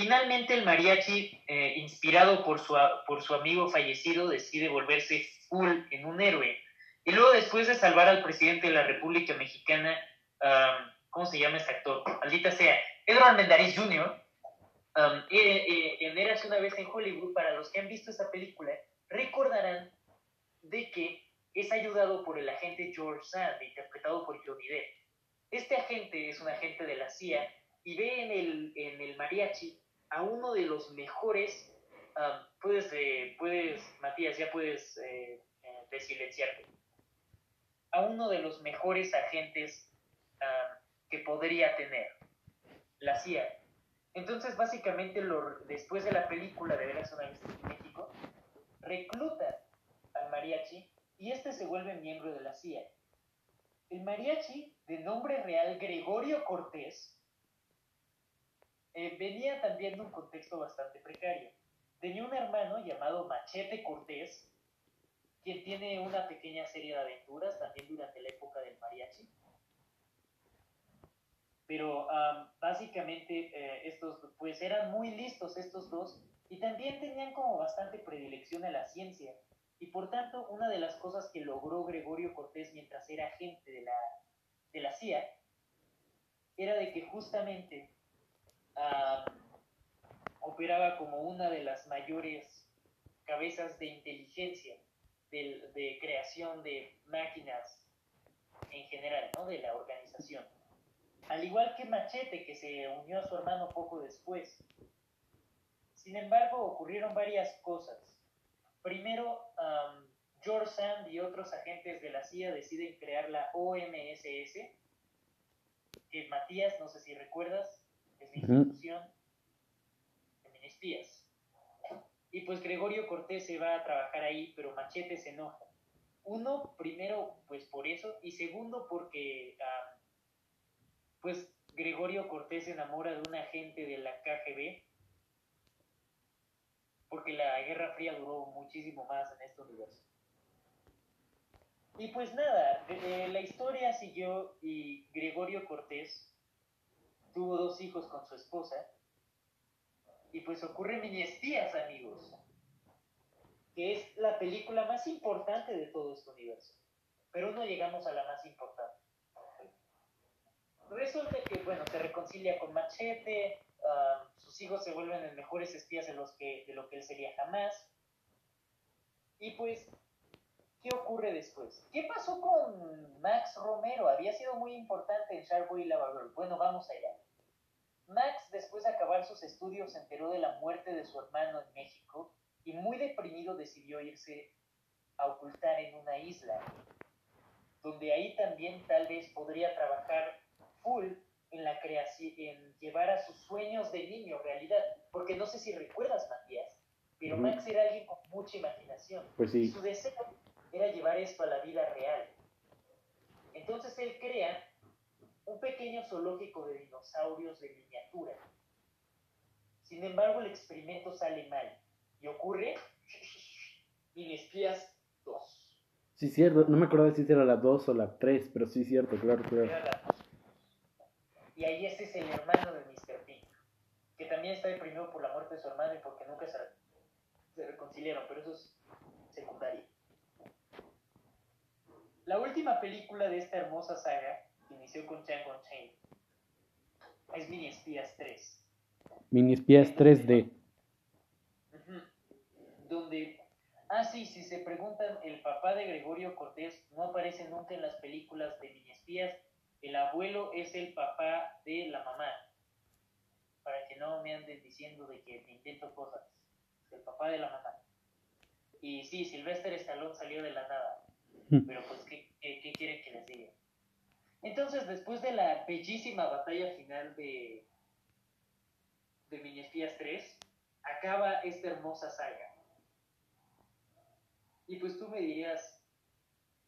Finalmente el mariachi, eh, inspirado por su, por su amigo fallecido, decide volverse full en un héroe. Y luego después de salvar al presidente de la República Mexicana, ¿cómo se llama este actor? Maldita sea, Edward Mendariz Jr., um, en Eras una vez en Hollywood, para los que han visto esa película, recordarán de que es ayudado por el agente George Sand, interpretado por Johnny Depp. Este agente es un agente de la CIA y ve en el, en el mariachi a uno de los mejores, um, puedes, eh, puedes, Matías, ya puedes eh, eh, desilenciarte, a uno de los mejores agentes um, que podría tener la CIA. Entonces, básicamente, lo, después de la película de Veras en México, recluta al mariachi y este se vuelve miembro de la CIA. El mariachi, de nombre real Gregorio Cortés, eh, venía también de un contexto bastante precario. Tenía un hermano llamado Machete Cortés, quien tiene una pequeña serie de aventuras también durante la época del mariachi. Pero básicamente eh, estos pues eran muy listos estos dos y también tenían como bastante predilección a la ciencia. Y por tanto, una de las cosas que logró Gregorio Cortés mientras era agente de la, de la CIA era de que justamente operaba como una de las mayores cabezas de inteligencia, de, creación de máquinas en general, ¿no? de la organización. Al igual que Machete, que se unió a su hermano poco después. Sin embargo, ocurrieron varias cosas. Primero, George Sand y otros agentes de la CIA deciden crear la OMSS, que Matías, no sé si recuerdas, es la institución de espías. Y pues Gregorio Cortés se va a trabajar ahí, pero Machete se enoja. Uno, primero, pues por eso, y segundo, porque ah, pues Gregorio Cortés se enamora de un agente de la KGB, porque la Guerra Fría duró muchísimo más en este universo. Y pues nada, la historia siguió y Gregorio Cortés tuvo dos hijos con su esposa. Y pues ocurre Mini Espías, amigos, que es la película más importante de todo este universo. Pero no llegamos a la más importante. Resulta que, bueno, se reconcilia con Machete, um, sus hijos se vuelven los mejores espías de, los que, de lo que él sería jamás. Y pues, ¿qué ocurre después? ¿Qué pasó con Max Romero? Había sido muy importante en Sharkboy y Lava Girl. Bueno, vamos allá. Max, después de acabar sus estudios, se enteró de la muerte de su hermano en México y muy deprimido decidió irse a ocultar en una isla, donde ahí también tal vez podría trabajar full en la creación, en llevar a sus sueños de niño realidad, porque no sé si recuerdas, Matías, pero Max era alguien con mucha imaginación. Pues sí. Su deseo era llevar esto a la vida real. Entonces él crea un pequeño zoológico de dinosaurios de miniatura. Sin embargo, el experimento sale mal y ocurre Mini Espías 2. Sí, cierto. No me acuerdo si era la 2 o la 3, pero sí, cierto, claro, claro. Era la 2. Y ahí este es el hermano de Mr. Pink, que también está deprimido por la muerte de su hermano y porque nunca se reconciliaron, pero eso es secundario. La última película de esta hermosa saga, que inició con Django Unchained, es Mini Espías 3. Mini espías 3D. Ujú. Donde, ah sí, si se preguntan, el papá de Gregorio Cortés no aparece nunca en las películas de Mini Espías. El abuelo es el papá de la mamá. Para que no me anden diciendo de que me invento cosas. El papá de la mamá. Y sí, Sylvester Stallone salió de la nada. Pero pues, ¿qué, qué, qué quieren que les diga? Entonces, después de la bellísima batalla final de, de Mini Espías 3, acaba esta hermosa saga. Y pues tú me dirías,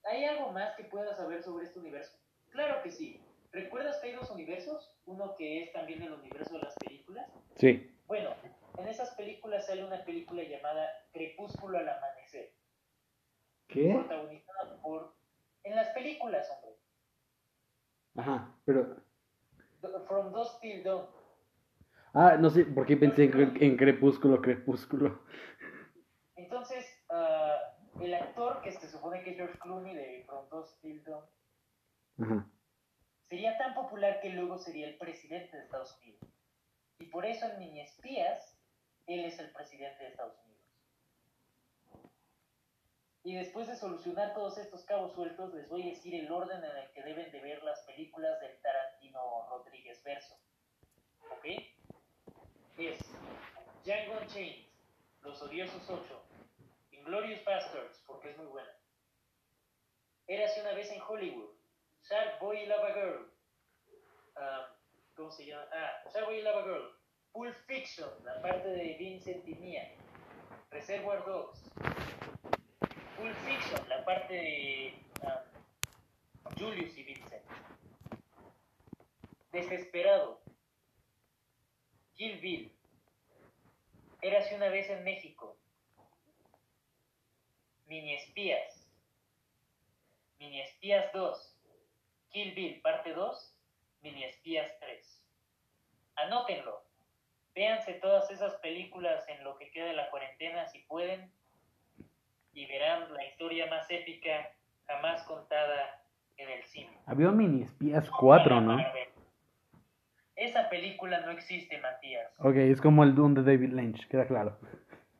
¿hay algo más que puedas saber sobre este universo? Claro que sí. ¿Recuerdas que hay dos universos? Uno que es también el universo de las películas. Sí. Bueno, en esas películas sale una película llamada Crepúsculo al amanecer, ¿Qué? protagonizada por... En las películas, hombre. Ajá, pero... From Dusk Till Dawn. Ah, no sé, ¿por qué pensé en, en Crepúsculo, Crepúsculo? Entonces, ah, el actor que se supone que es George Clooney de From Dusk Till Dawn Ajá. sería tan popular que luego sería el presidente de Estados Unidos. Y por eso en Mini Espías, él es el presidente de Estados Unidos. Y después de solucionar todos estos cabos sueltos, les voy a decir el orden en el que deben de ver las películas del Tarantino Rodríguez Verso. ¿Ok? Es Django Unchained, Los Odiosos 8, Inglorious Bastards, porque es muy buena. Érase una vez en Hollywood, Shark Boy y Lava Girl. Ah, ¿Cómo se llama? Ah, Shark Boy y Lava Girl. Pulp Fiction, la parte de Vincent Mia. Reservoir Dogs. Pulp Fiction, la parte de Julius y Vincent. Desesperado. Kill Bill. Érase una vez en México. Mini Espías. Mini Espías 2. Kill Bill, parte 2. Mini Espías 3. Anótenlo. Véanse todas esas películas en lo que queda de la cuarentena si pueden. Y verán la historia más épica jamás contada en el cine. Había Mini espías 4, ¿no? Esa película no existe, Matías. Ok, es como el Doom de David Lynch, queda claro.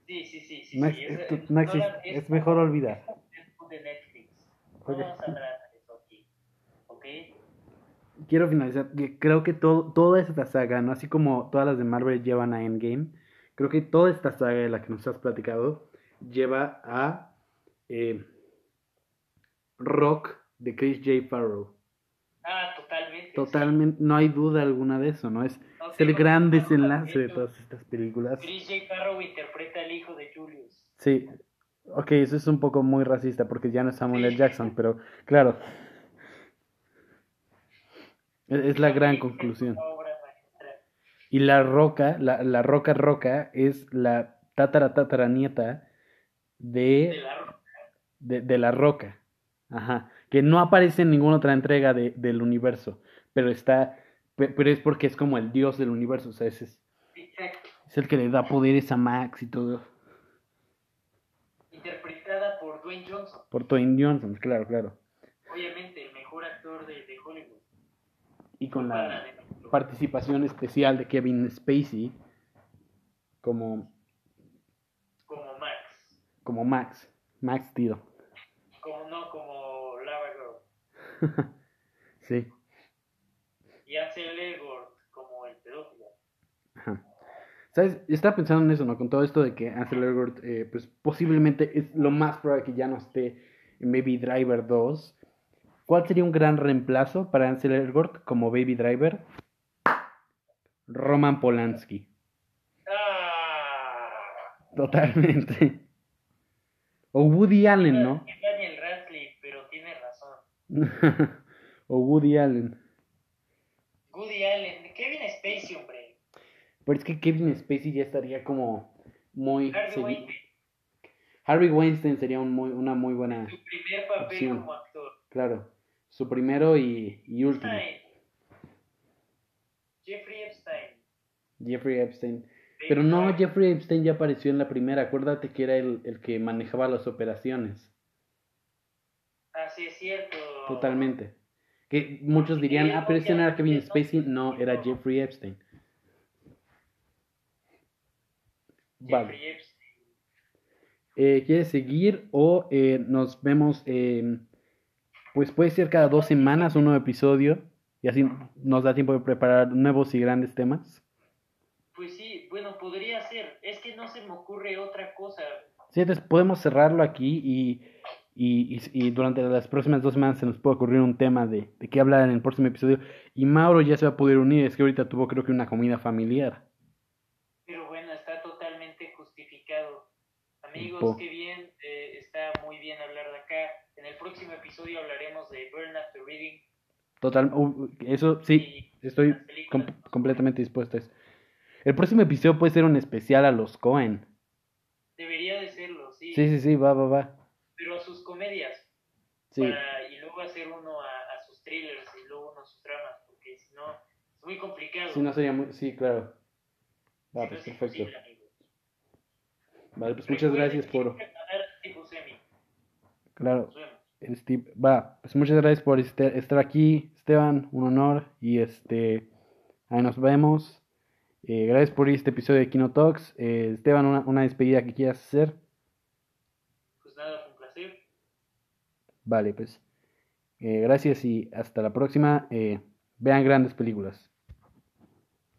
Sí, sí, sí, sí. No, sí, ex- es- no existe, la- es mejor olvidar. es de Netflix. No Ok. vamos a hablar de eso aquí. ¿Ok? Quiero finalizar, creo que todo, toda esta saga, ¿no? así como todas las de Marvel llevan a Endgame, creo que toda esta saga de la que nos has platicado lleva a eh, Rock de Chris J. Farrow. Ah, totalmente. Totalmente, no hay duda alguna de eso, ¿no? Es, sí. No es el gran desenlace de todas estas películas. Chris J. Farrow interpreta al hijo de Julius. Sí, ok, eso es un poco muy racista porque ya no es Samuel L. Jackson, pero claro, es, es la gran conclusión. Y la roca, la, la roca roca es la tatara tatara nieta De de, la de, de la roca. Ajá. Que no aparece en ninguna otra entrega de, del universo. Pero está. pe- Pero es porque es como el dios del universo. O sea, ese es, Exacto. es el que le da poderes a Max y todo. Interpretada por Dwayne Johnson. Por Dwayne Johnson, claro, claro. Obviamente, el mejor actor de, de Hollywood. Y con la participación especial de Kevin Spacey como. Como Max, Max Steel. Como no, como Lava Girl. sí, Y Ansel Elgort como el pedófilo. ajá. ¿Sabes? Estaba pensando en eso, ¿no? Con todo esto de que Ansel Elgort, eh, pues posiblemente es lo más probable que ya no esté en Baby Driver 2. ¿Cuál sería un gran reemplazo para Ansel Elgort como Baby Driver? Roman Polanski. ¡Ah! Totalmente. O Woody Allen, ¿no? Es Daniel Radcliffe, pero tiene razón. o Woody Allen. Woody Allen. Kevin Spacey, hombre. Pero es que Kevin Spacey ya estaría como muy... Harvey Weinstein. Harvey Weinstein sería un muy, una muy buena... Su primer papel Opción. como actor. Claro. Su primero y, y último. Jeffrey Epstein. Jeffrey Epstein. Pero no. Jeffrey Epstein ya apareció en la primera. Acuérdate que era el, el que manejaba las operaciones. Ah, sí, es cierto. Totalmente. Que muchos dirían, ah, pero ese no era Kevin Spacey. No, era Jeffrey Epstein. Vale. Eh, ¿Quieres seguir o eh, nos vemos? eh, pues puede ser cada dos semanas un nuevo episodio y así nos da tiempo de preparar nuevos y grandes temas. Bueno, podría ser. Es que no se me ocurre otra cosa. Sí, entonces podemos cerrarlo aquí y, y, y- y durante las próximas dos semanas se nos puede ocurrir un tema de, de qué hablar en el próximo episodio. Y Mauro ya se va a poder unir, es que ahorita tuvo creo que una comida familiar. Pero bueno, está totalmente justificado. Amigos, qué bien. eh, está muy bien hablar de acá. En el próximo episodio hablaremos de Burn After Reading. Total, uh, eso sí, estoy com- completamente dispuesto a eso. El próximo episodio puede ser un especial a los Cohen. Debería de serlo, sí. Sí, sí, sí, va, va, va. Pero a sus comedias. Sí, para- y luego hacer uno a, a sus thrillers y luego uno a sus dramas. Porque si no, es muy complicado. sí, no sería muy... Sí, claro. Va, Si pues es perfecto. Vale, pues muchas gracias por... Claro. Steve, va, pues muchas gracias por este- estar aquí, Esteban, un honor y este, ahí nos vemos. Eh, gracias por este episodio de Kino Talks. Eh, Esteban, una, una despedida que quieras hacer. Pues nada, fue un placer. Vale, pues eh, gracias y hasta la próxima. Eh, vean grandes películas.